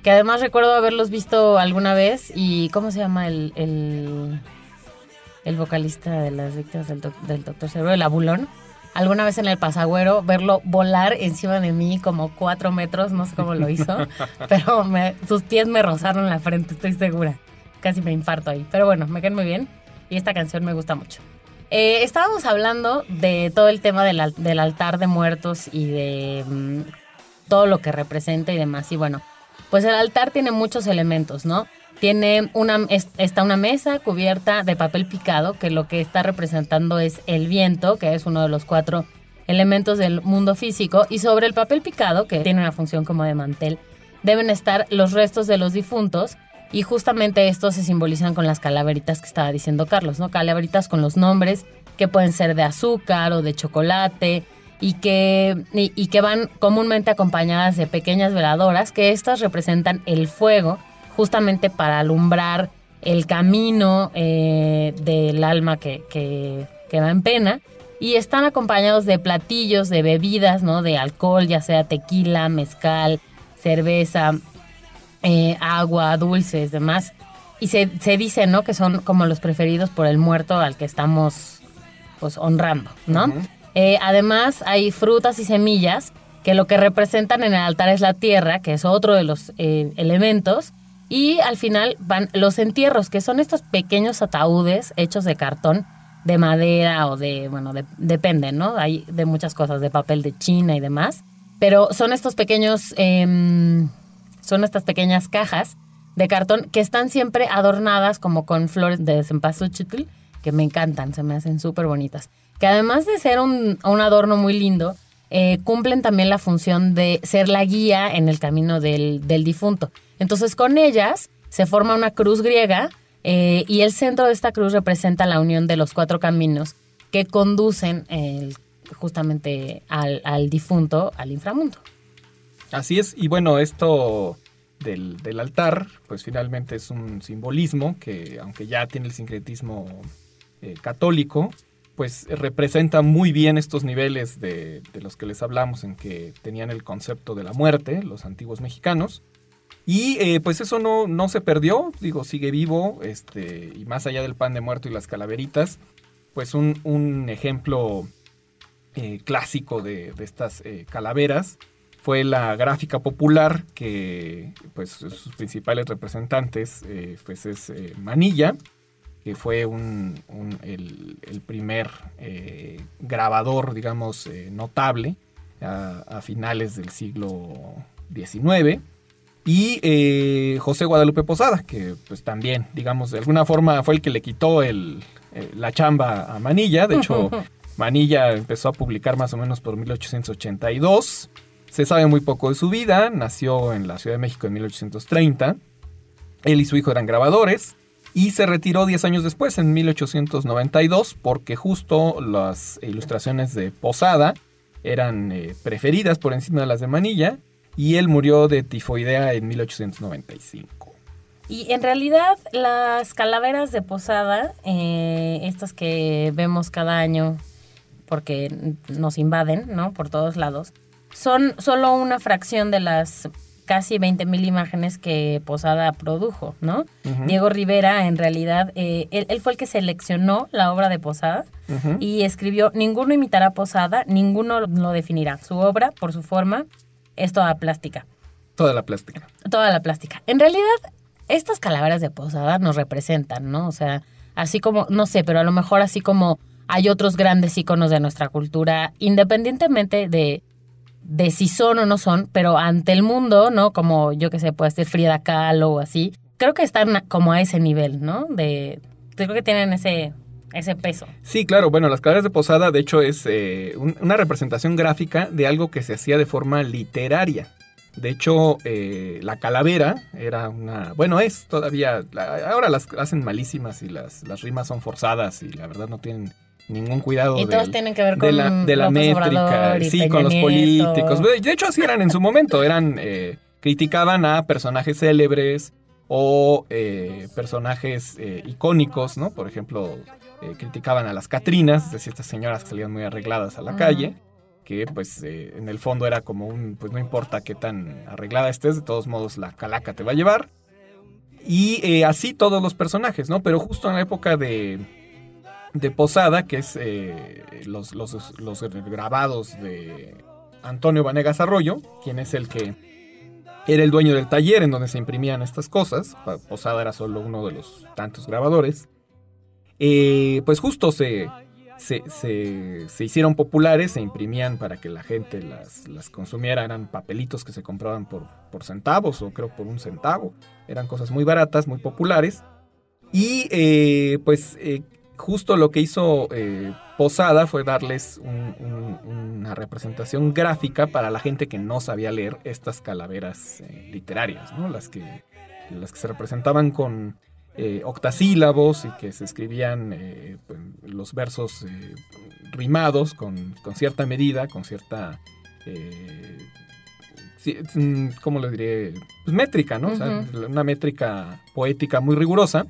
Que además recuerdo haberlos visto alguna vez y... ¿Cómo se llama el, el, el vocalista de las víctimas del, doc- del Doctor Cerebro? El abulón. Alguna vez en el pasagüero, verlo volar encima de mí como cuatro metros, no sé cómo lo hizo, pero me- sus pies me rozaron la frente, estoy segura. Casi me infarto ahí. Pero bueno, me quedan muy bien y esta canción me gusta mucho. Eh, estábamos hablando de todo el tema del, al- del altar de muertos y de mm, todo lo que representa y demás. Y bueno, pues el altar tiene muchos elementos, ¿no? Tiene una, es- está una mesa cubierta de papel picado, que lo que está representando es el viento, que es uno de los cuatro elementos del mundo físico. Y sobre el papel picado, que tiene una función como de mantel, deben estar los restos de los difuntos. Y justamente estos se simbolizan con las calaveritas que estaba diciendo Carlos, ¿no? Calaveritas con los nombres que pueden ser de azúcar o de chocolate y que, y, que van comúnmente acompañadas de pequeñas veladoras, que estas representan el fuego justamente para alumbrar el camino eh, del alma que, que, que va en pena. Y están acompañados de platillos, de bebidas, ¿no? De alcohol, ya sea tequila, mezcal, cerveza, eh, agua, dulces, demás. Y se, se dice, ¿no? Que son como los preferidos por el muerto al que estamos, pues, honrando, ¿no? Eh, además, hay frutas y semillas que lo que representan en el altar es la tierra, que es otro de los eh, elementos. Y al final van los entierros, que son estos pequeños ataúdes hechos de cartón, de madera o de, bueno, de- depende, ¿no? Hay de muchas cosas, de papel de China y demás. Pero son estos pequeños, em, son estas pequeñas cajas de cartón que están siempre adornadas como con flores de cempasúchil, que me encantan, se me hacen súper bonitas. Que además de ser un, adorno muy lindo, eh, cumplen también la función de ser la guía en el camino del, del difunto. Entonces con ellas se forma una cruz griega eh, y el centro de esta cruz representa la unión de los cuatro caminos que conducen justamente al difunto, al inframundo. Así es, y bueno, esto del, altar, pues finalmente es un simbolismo que, aunque ya tiene el sincretismo eh, católico, pues representa muy bien estos niveles de, de los que les hablamos, en que tenían el concepto de la muerte, los antiguos mexicanos. Y eh, pues eso no, no se perdió, digo, sigue vivo, este, y más allá del pan de muerto y las calaveritas, pues un, un ejemplo eh, clásico de, de estas calaveras fue la gráfica popular que pues sus principales representantes eh, pues es eh, Manilla que fue un, un- el, el primer eh, grabador digamos notable a, a finales del siglo XIX y José Guadalupe Posada que pues también digamos de alguna forma fue el que le quitó el, la chamba a Manilla. De hecho Manilla empezó a publicar más o menos por 1882 se sabe muy poco de su vida, nació en la Ciudad de México en 1830. Él y su hijo eran grabadores y se retiró 10 años después, en 1892, porque justo las ilustraciones de Posada eran eh, preferidas por encima de las de Manilla y él murió de tifoidea en 1895. Y en realidad las calaveras de posada, eh, estas que vemos cada año porque nos invaden, ¿no? Por todos lados, son solo una fracción de las casi 20.000 imágenes que Posada produjo, ¿no? Diego Rivera, en realidad, eh, él, él fue el que seleccionó la obra de Posada y escribió, ninguno imitará a Posada, ninguno lo definirá. Su obra, por su forma, es toda plástica Toda la plástica. toda la plástica. En realidad, estas calaveras de posada nos representan, ¿no? O sea, así como, no sé, pero a lo mejor así como hay otros grandes íconos de nuestra cultura, independientemente de, de si son o no son, pero ante el mundo, ¿no? Como yo que sé, puede ser Frida Kahlo o así, creo que están como a ese nivel, ¿no? De, creo que tienen ese, ese peso. Sí, claro. Bueno, las calaveras de Posada, de hecho, es eh, un- una representación gráfica de algo que se hacía de forma literaria. De hecho, eh, la calavera era una... Bueno, es todavía... ahora las hacen malísimas y las, las rimas son forzadas y la verdad no tienen ningún cuidado Y todos del- tienen que ver de la, de la métrica, y sí, Peña con los Nieto. políticos. De hecho, así eran en su momento. Eran eh, criticaban a personajes célebres o eh, personajes eh, icónicos, ¿no? Por ejemplo, eh, criticaban a las Catrinas, es decir, estas señoras que salían muy arregladas a la calle, que pues en el fondo era como un, pues no importa qué tan arreglada estés, de todos modos la calaca te va a llevar. Y así todos los personajes, ¿no? Pero justo en la época de, de Posada, que es eh, los, los, los grabados de Antonio Vanegas Arroyo, quien es el que era el dueño del taller en donde se imprimían estas cosas. Posada era solo uno de los tantos grabadores. Eh, pues justo se, se, se- se hicieron populares, se imprimían para que la gente las, las consumiera. Eran papelitos que se compraban por, por centavos o creo por un centavo. Eran cosas muy baratas, muy populares. Y eh, pues justo lo que hizo eh, Posada fue darles un- un- una representación gráfica para la gente que no sabía leer estas calaveras eh, literarias, ¿no? Las que, las que se representaban con eh, octasílabos y que se escribían pues, los versos rimados con, con cierta medida, con cierta... mm, ¿Cómo le diré? Pues métrica, ¿no? O sea, una métrica poética muy rigurosa.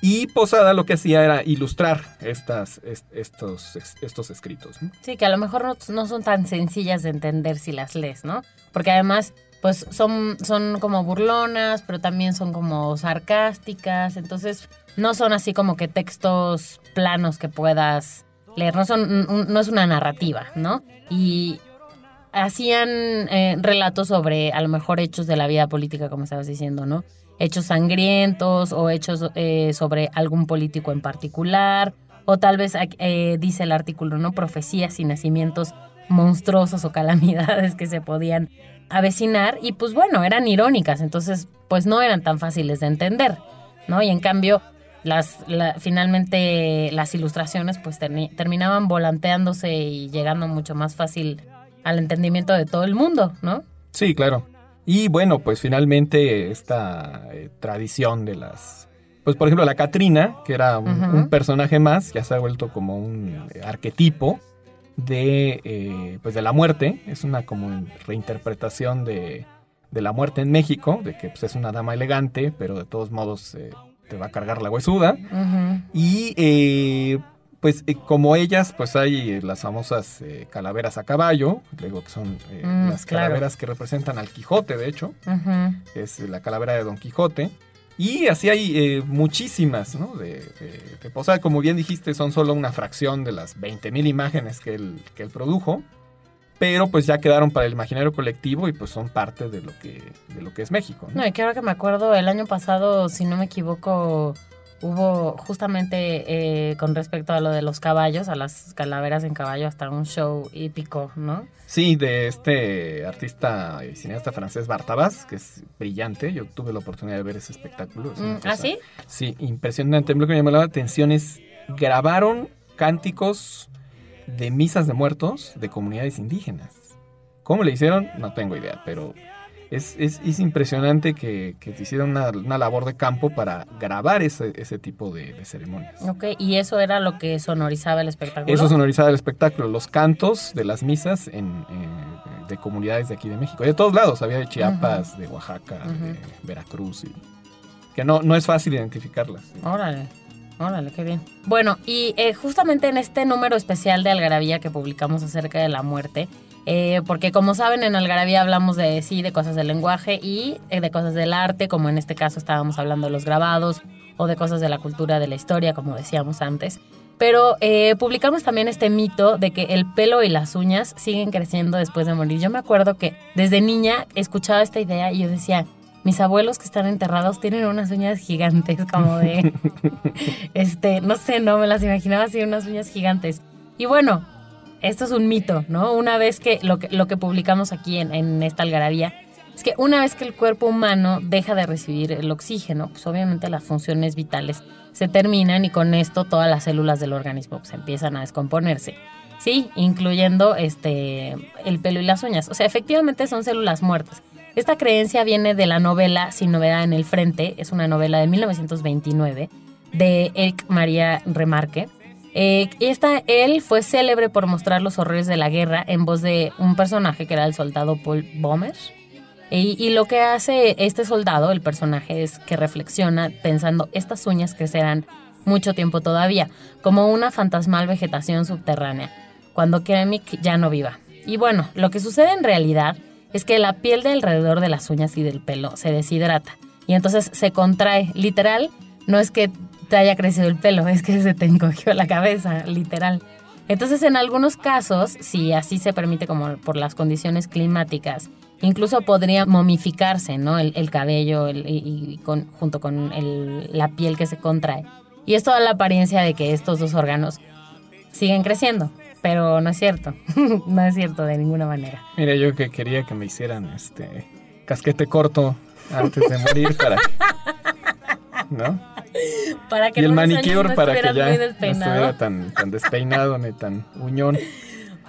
Y Posada lo que hacía era ilustrar estas, est- estos, es- estos escritos. ¿no? Sí, que a lo mejor no, son tan sencillas de entender si las lees, ¿no? Porque además, pues son, son como burlonas, pero también son como sarcásticas, entonces no son así como que textos planos que puedas leer, no, son, no es una narrativa, ¿no? Y hacían eh, relatos sobre a lo mejor hechos de la vida política, como estabas diciendo, ¿no? Hechos sangrientos o hechos eh, sobre algún político en particular, o tal vez eh, dice el artículo, ¿no? Profecías y nacimientos monstruosos o calamidades que se podían avecinar y pues bueno, eran irónicas, entonces pues no eran tan fáciles de entender, ¿no? Y en cambio, las, la- finalmente las ilustraciones pues terminaban volanteándose y llegando mucho más fácil al entendimiento de todo el mundo, ¿no? Sí, claro. Y bueno, pues finalmente esta eh, tradición de las... Pues por ejemplo la Catrina, que era un, personaje más, ya se ha vuelto como un eh, arquetipo de, eh, pues de la muerte. Es una como reinterpretación de, de la muerte en México, de que pues, es una dama elegante, pero de todos modos te va a cargar la huesuda. Y pues eh, como ellas, pues hay eh, las famosas eh, calaveras a caballo, digo que son eh, Mm, las claro. calaveras que representan al Quijote, de hecho, es la calavera de Don Quijote. Y así hay eh, muchísimas, ¿no? De, de, de Posada, como bien dijiste, son solo una fracción de las 20.000 imágenes que él, que él produjo. Pero pues ya quedaron para el imaginario colectivo y pues son parte de lo que, de lo que es México. ¿no? No, y que ahora que me acuerdo, el año pasado, si no me equivoco, hubo justamente eh, con respecto a lo de los caballos, a las calaveras en caballo, hasta un show hípico, ¿no? Sí, de este artista y cineasta francés Bartabas, que es brillante. Yo tuve la oportunidad de ver ese espectáculo. es Mm, cosa- ¿Ah, sí? Sí, impresionante. Lo que me llamó la atención es grabaron cánticos de misas de muertos de comunidades indígenas. ¿Cómo le hicieron? No tengo idea, pero es, es- es impresionante que, que hicieron una, una labor de campo para grabar ese, ese tipo de, de ceremonias. Ok, y eso era lo que sonorizaba el espectáculo. Eso sonorizaba el espectáculo, los cantos de las misas en, eh, de comunidades de aquí de México. De todos lados, había de Chiapas, de Oaxaca, de Ujú. Veracruz, y, que no, no es fácil identificarlas. Órale, órale, qué bien. Bueno, y eh, justamente en este número especial de Algarabía que publicamos acerca de la muerte, eh, porque como saben en Algarabía hablamos de sí, de cosas del lenguaje y eh, de cosas del arte, como en este caso estábamos hablando de los grabados o de cosas de la cultura, de la historia, como decíamos antes. Pero eh, publicamos también este mito de que el pelo y las uñas siguen creciendo después de morir. Yo me acuerdo que desde niña escuchaba esta idea y yo decía, mis abuelos que están enterrados tienen unas uñas gigantes, como de, este, no sé, no me las imaginaba así, unas uñas gigantes. Y bueno, esto es un mito, ¿no? Una vez que lo que, publicamos aquí en, en esta algarabía es que una vez que el cuerpo humano deja de recibir el oxígeno, pues obviamente las funciones vitales se terminan y con esto todas las células del organismo pues, empiezan a descomponerse. Sí, incluyendo este el pelo y las uñas. O sea, efectivamente son células muertas. Esta creencia viene de la novela Sin novedad en el frente, es una novela de 1929 de Eric María Remarque. Eh, esta, él fue célebre por mostrar los horrores de la guerra en voz de un personaje que era el soldado Paul Bomer. Y, lo que hace este soldado, el personaje, es que reflexiona pensando, estas uñas crecerán mucho tiempo todavía, como una fantasmal vegetación subterránea, cuando Kermit ya no viva. Y bueno, lo que sucede en realidad es que la piel de alrededor de las uñas y del pelo se deshidrata y entonces se contrae. Literal, no es que te haya crecido el pelo, es que se te encogió la cabeza, literal. Entonces, en algunos casos, si así se permite como por las condiciones climáticas, incluso podría momificarse, ¿no? El, el cabello el- y, junto con el- la piel que se contrae. Y esto da la apariencia de que estos dos órganos siguen creciendo, pero no es cierto, no es cierto de ninguna manera. Mira, yo que quería que me hicieran este casquete corto antes de morir para ¿no? Para que Y el manicure no para que ya no estuviera tan, tan despeinado ni tan uñón.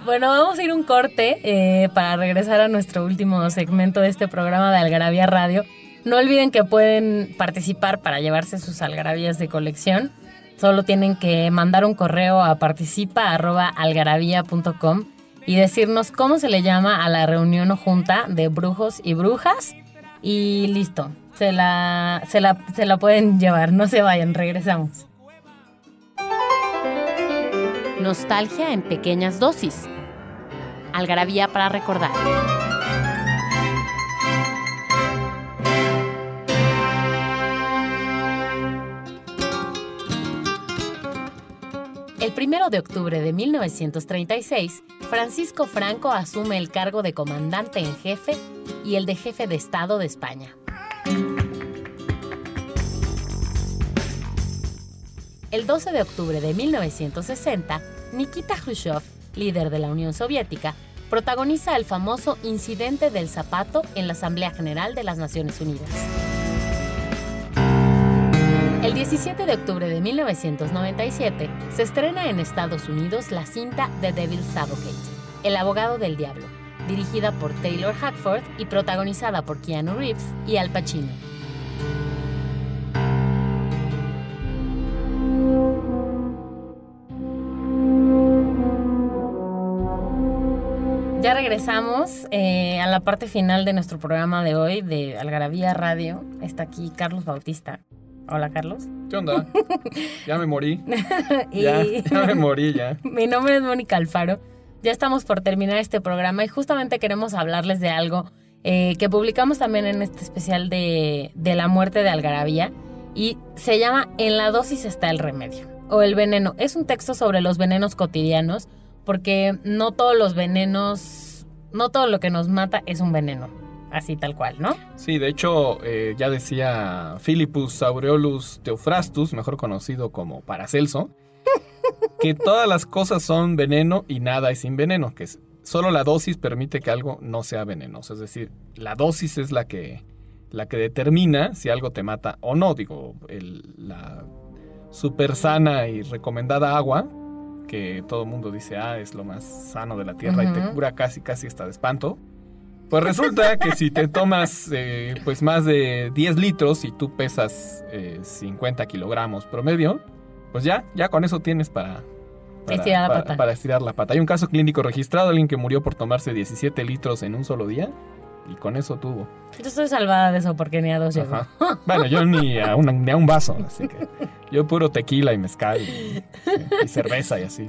Bueno, vamos a ir un corte eh, para regresar a nuestro último segmento de este programa de Algarabía Radio. No olviden que pueden participar para llevarse sus algarabías de colección. Solo tienen que mandar un correo a participa.algarabía.com y decirnos cómo se le llama a la reunión o junta de brujos y brujas. Y listo, se la, se la, se la pueden llevar. No se vayan, regresamos. Nostalgia en pequeñas dosis. Algarabía para recordar. El primero de octubre de 1936, Francisco Franco asume el cargo de comandante en jefe y el de jefe de Estado de España. El 12 de octubre de 1960, Nikita Khrushchev, líder de la Unión Soviética, protagoniza el famoso incidente del zapato en la Asamblea General de las Naciones Unidas. El 17 de octubre de 1997 se estrena en Estados Unidos la cinta The Devil's Advocate, El abogado del diablo, dirigida por Taylor Hackford y protagonizada por Keanu Reeves y Al Pacino. Regresamos eh, a la parte final de nuestro programa de hoy de Algarabía Radio. Está aquí Carlos Bautista. Hola, Carlos. ¿Qué onda? Ya me morí. Y Ya, ya me morí ya. mi nombre es Mónica Alfaro. Ya estamos por terminar este programa y justamente queremos hablarles de algo eh, que publicamos también en este especial de, de la muerte de Algarabía y se llama En la dosis está el remedio o el veneno. Es un texto sobre los venenos cotidianos porque no todos los venenos, no todo lo que nos mata es un veneno, así tal cual, ¿no? Sí, de hecho, eh, ya decía Philippus aureolus theophrastus, mejor conocido como Paracelso, que todas las cosas son veneno y nada es sin veneno, que es- solo la dosis permite que algo no sea venenoso. Es decir, la dosis es la que, la que determina si algo te mata o no. Digo, el- la super sana y recomendada agua, que todo el mundo dice, ah, es lo más sano de la tierra y te cura casi, casi hasta de espanto. Pues resulta que si te tomas eh, pues más de 10 litros y tú pesas eh, 50 kilogramos promedio, pues ya, ya con eso tienes para, para, Estirar la para- pata. para estirar la pata. Hay un caso clínico registrado, alguien que murió por tomarse 17 litros en un solo día y con eso tuvo. Yo estoy salvada de eso porque ni a dos llego. Bueno, yo ni a, una- ni a un vaso, así que yo puro tequila y mezcal y, y cerveza y así.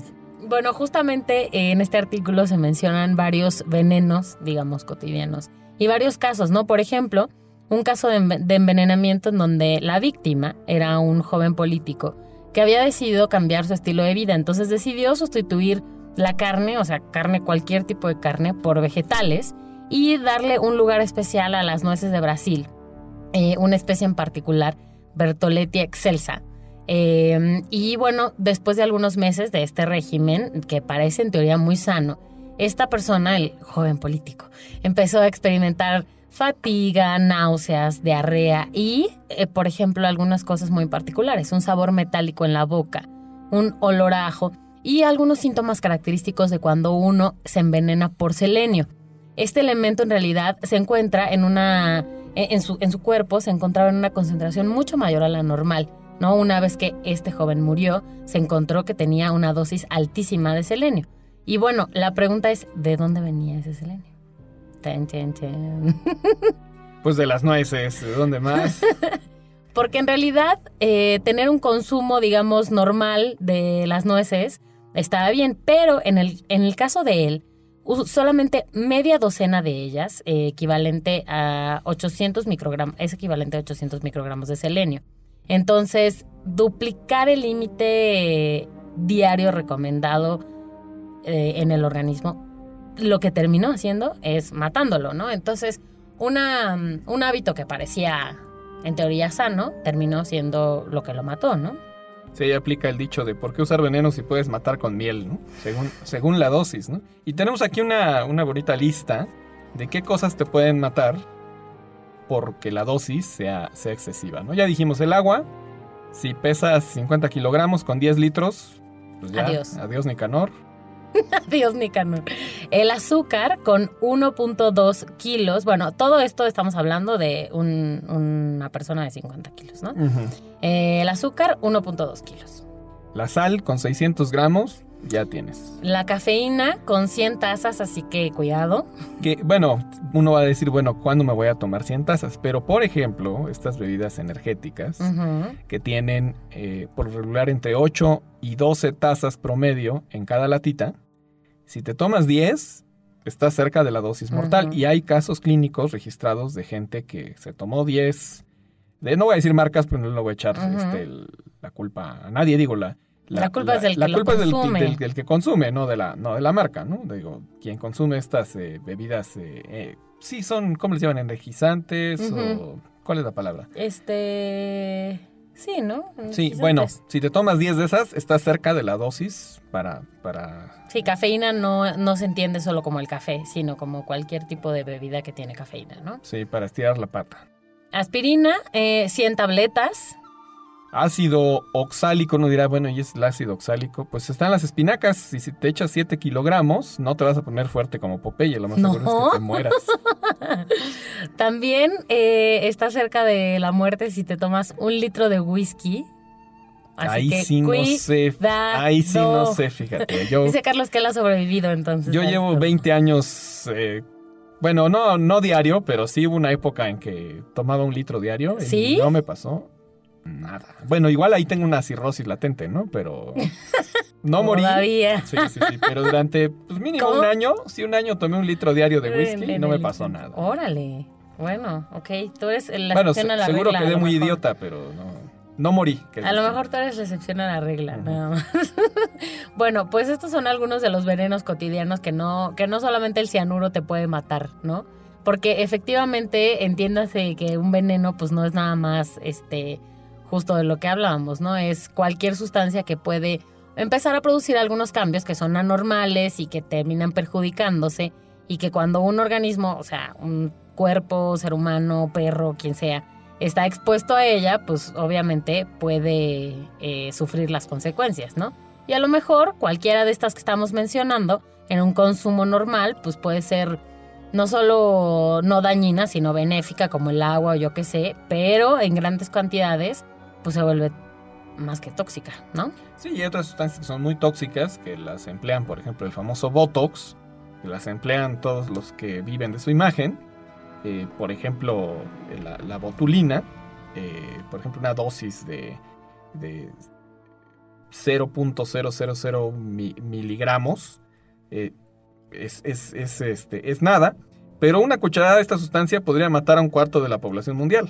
Bueno, justamente eh, en este artículo se mencionan varios venenos, digamos, cotidianos, y varios casos, ¿no? Por ejemplo, un caso de envenenamiento en donde la víctima era un joven político que había decidido cambiar su estilo de vida, entonces decidió sustituir la carne, o sea, carne, cualquier tipo de carne, por vegetales y darle un lugar especial a las nueces de Brasil, eh, una especie en particular, Bertoletti excelsa. Eh, y bueno, después de algunos meses de este régimen, que parece en teoría muy sano, esta persona, el joven político, empezó a experimentar fatiga, náuseas, diarrea y, eh, por ejemplo, algunas cosas muy particulares, un sabor metálico en la boca, un olor a ajo y algunos síntomas característicos de cuando uno se envenena por selenio. Este elemento en realidad se encuentra en una en su, en su cuerpo se encontraba en una concentración mucho mayor a la normal. ¿no? Una vez que este joven murió, se encontró que tenía una dosis altísima de selenio. Y bueno, la pregunta es, ¿de dónde venía ese selenio? Tan, tan, tan. Pues de las nueces, ¿de dónde más? Porque en realidad eh, tener un consumo, digamos, normal de las nueces estaba bien, pero en el, en el caso de él, solamente media docena de ellas, eh, equivalente a 800 microgramos, es equivalente a 800 microgramos de selenio. Entonces, duplicar el límite diario recomendado eh, en el organismo, lo que terminó haciendo es matándolo, ¿no? Entonces, un hábito que parecía en teoría sano, terminó siendo lo que lo mató, ¿no? Sí, ahí aplica el dicho de por qué usar veneno si puedes matar con miel, ¿no? Según, según la dosis, ¿no? Y tenemos aquí una, una bonita lista de qué cosas te pueden matar porque la dosis sea, sea excesiva, ¿no? Ya dijimos el agua, si pesas 50 kilogramos con 10 litros, pues ya, Adiós. adiós Nicanor. Dios Nicanor. El azúcar con 1.2 kilos. Bueno, todo esto estamos hablando de un- una persona de 50 kilos, ¿no? Eh, el azúcar, 1.2 kilos. La sal con 600 gramos, ya tienes. La cafeína con 100 tazas, así que cuidado. Que, bueno, uno va a decir, bueno, ¿cuándo me voy a tomar 100 tazas? Pero, por ejemplo, estas bebidas energéticas Ujú. que tienen eh, por regular entre 8 y 12 tazas promedio en cada latita, si te tomas 10, estás cerca de la dosis mortal. Ujú. Y hay casos clínicos registrados de gente que se tomó 10. De, no voy a decir marcas, pero no le voy a echar Ujú. este, el- la culpa a nadie. Digo, la, La culpa es del la que lo culpa es del- consume. del, del que consume, no de la, no de la marca, ¿no? Digo, quien consume estas eh, bebidas, eh, eh, sí son, ¿cómo les llaman? ¿Energizantes? O ¿Cuál es la palabra? Este. Sí, ¿no? Sí, bueno, si te tomas 10 de esas, estás cerca de la dosis para... para... Sí, cafeína no, no se entiende solo como el café, sino como cualquier tipo de bebida que tiene cafeína, ¿no? Sí, para estirar la pata. Aspirina, eh, 100 tabletas. Ácido oxálico, uno dirá, bueno, ¿y es el ácido oxálico? Pues están las espinacas, y si te echas 7 kilogramos, no te vas a poner fuerte como Popeye, lo más No. seguro es que te mueras. También eh, está cerca de la muerte si te tomas un litro de whisky. Así ahí que sí no sé, ahí sí no sé, fíjate. Yo, Dice Carlos que él ha sobrevivido entonces. yo llevo esto. 20 años, eh, bueno, no, no diario, pero sí hubo una época en que tomaba un litro diario y ¿Sí? no me pasó nada. Bueno, igual ahí tengo una cirrosis latente, ¿no? Pero no morí. Todavía. Sí, sí, sí, pero durante pues mínimo ¿Cómo? un año, sí, un año tomé un litro diario de whisky y no me el- pasó nada. Órale. Bueno, ok. Tú eres la Bueno, excepción se- a la seguro regla. a quedé muy mejor. idiota, pero no, no morí. que A lo mejor tú eres la excepción a la regla, nada más. bueno, pues estos son algunos de los venenos cotidianos que no, que no solamente el cianuro te puede matar, ¿no? Porque efectivamente, entiéndase que un veneno, pues no es nada más este justo de lo que hablábamos, ¿no? Es cualquier sustancia que puede empezar a producir algunos cambios que son anormales y que terminan perjudicándose y que cuando un organismo, o sea, un cuerpo, ser humano, perro, quien sea, está expuesto a ella, pues obviamente puede eh, sufrir las consecuencias, ¿no? Y a lo mejor cualquiera de estas que estamos mencionando, en un consumo normal, pues puede ser no solo no dañina, sino benéfica, como el agua o yo qué sé, pero en grandes cantidades, pues se vuelve más que tóxica, ¿no? Sí, y otras sustancias que son muy tóxicas, que las emplean, por ejemplo, el famoso Botox, que las emplean todos los que viven de su imagen. Eh, por ejemplo, eh, la, botulina, eh, por ejemplo, una dosis de, de 0.000 mi- miligramos, es, es- es, este, es nada, pero una cucharada de esta sustancia podría matar a un cuarto de la población mundial.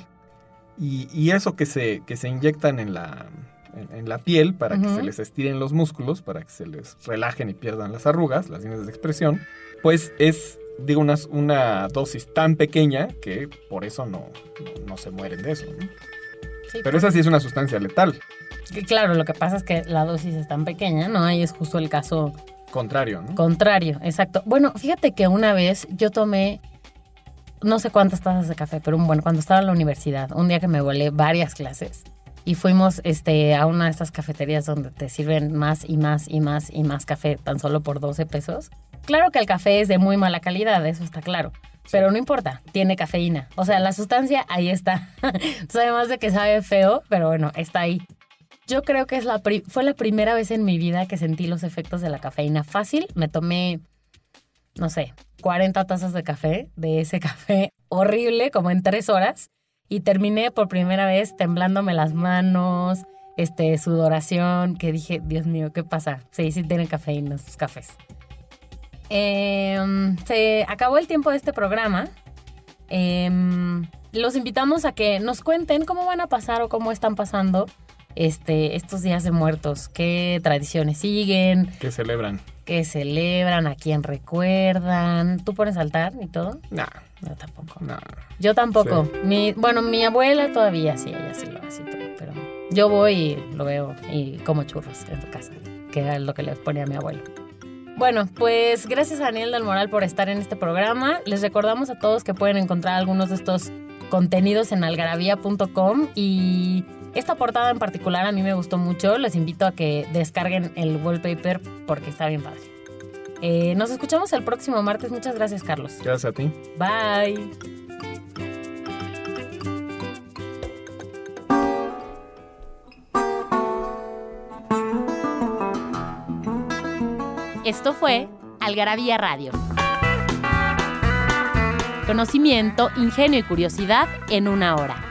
Y, y eso que se, que se inyectan en la, en, en la piel para que Ujú. se les estiren los músculos, para que se les relajen y pierdan las arrugas, las líneas de expresión, pues es, digo, una, una dosis tan pequeña que por eso no, no, no se mueren de eso. ¿no? Sí, Pero esa sí es una sustancia letal, que claro, lo que pasa es que la dosis es tan pequeña, ¿no? Ahí es justo el caso contrario, ¿no? Contrario, exacto. Bueno, fíjate que una vez yo tomé no sé cuántas tazas de café, pero bueno, cuando estaba en la universidad, un día que me volé varias clases y fuimos este, a una de estas cafeterías donde te sirven más y más y más y más café tan solo por 12 pesos. Claro que el café es de muy mala calidad, eso está claro. Pero no importa, tiene cafeína. O sea, la sustancia ahí está. Entonces, además de que sabe feo, pero bueno, está ahí. Yo creo que es la fue la primera vez en mi vida que sentí los efectos de la cafeína. Fácil, me tomé, no sé, 40 tazas de café, de ese café horrible, como en tres horas. y terminé por primera vez temblándome las manos, este, sudoración, que dije, Dios mío, ¿qué pasa? Sí, sí tienen cafeína sus cafés. Em, se acabó el tiempo de este programa. Em, los invitamos a que nos cuenten cómo van a pasar o cómo están pasando este, estos días de muertos, qué tradiciones siguen, Que celebran. Qué celebran, a quién recuerdan. ¿Tú pones altar y todo? No, tampoco. nah. Yo tampoco. Mi, bueno, mi abuela todavía sí, ella sí lo hace y todo, pero yo voy y lo veo y como churros en su casa, que era lo que le ponía a mi abuelo. Bueno, pues gracias a Daniel del Moral por estar en este programa. Les recordamos a todos que pueden encontrar algunos de estos contenidos en algarabía.com y esta portada en particular a mí me gustó mucho. Les invito a que descarguen el wallpaper porque está bien padre. Eh, nos escuchamos el próximo martes. Muchas gracias, Carlos. Gracias a ti. Bye. Esto fue Algarabía Radio. Conocimiento, ingenio y curiosidad en una hora.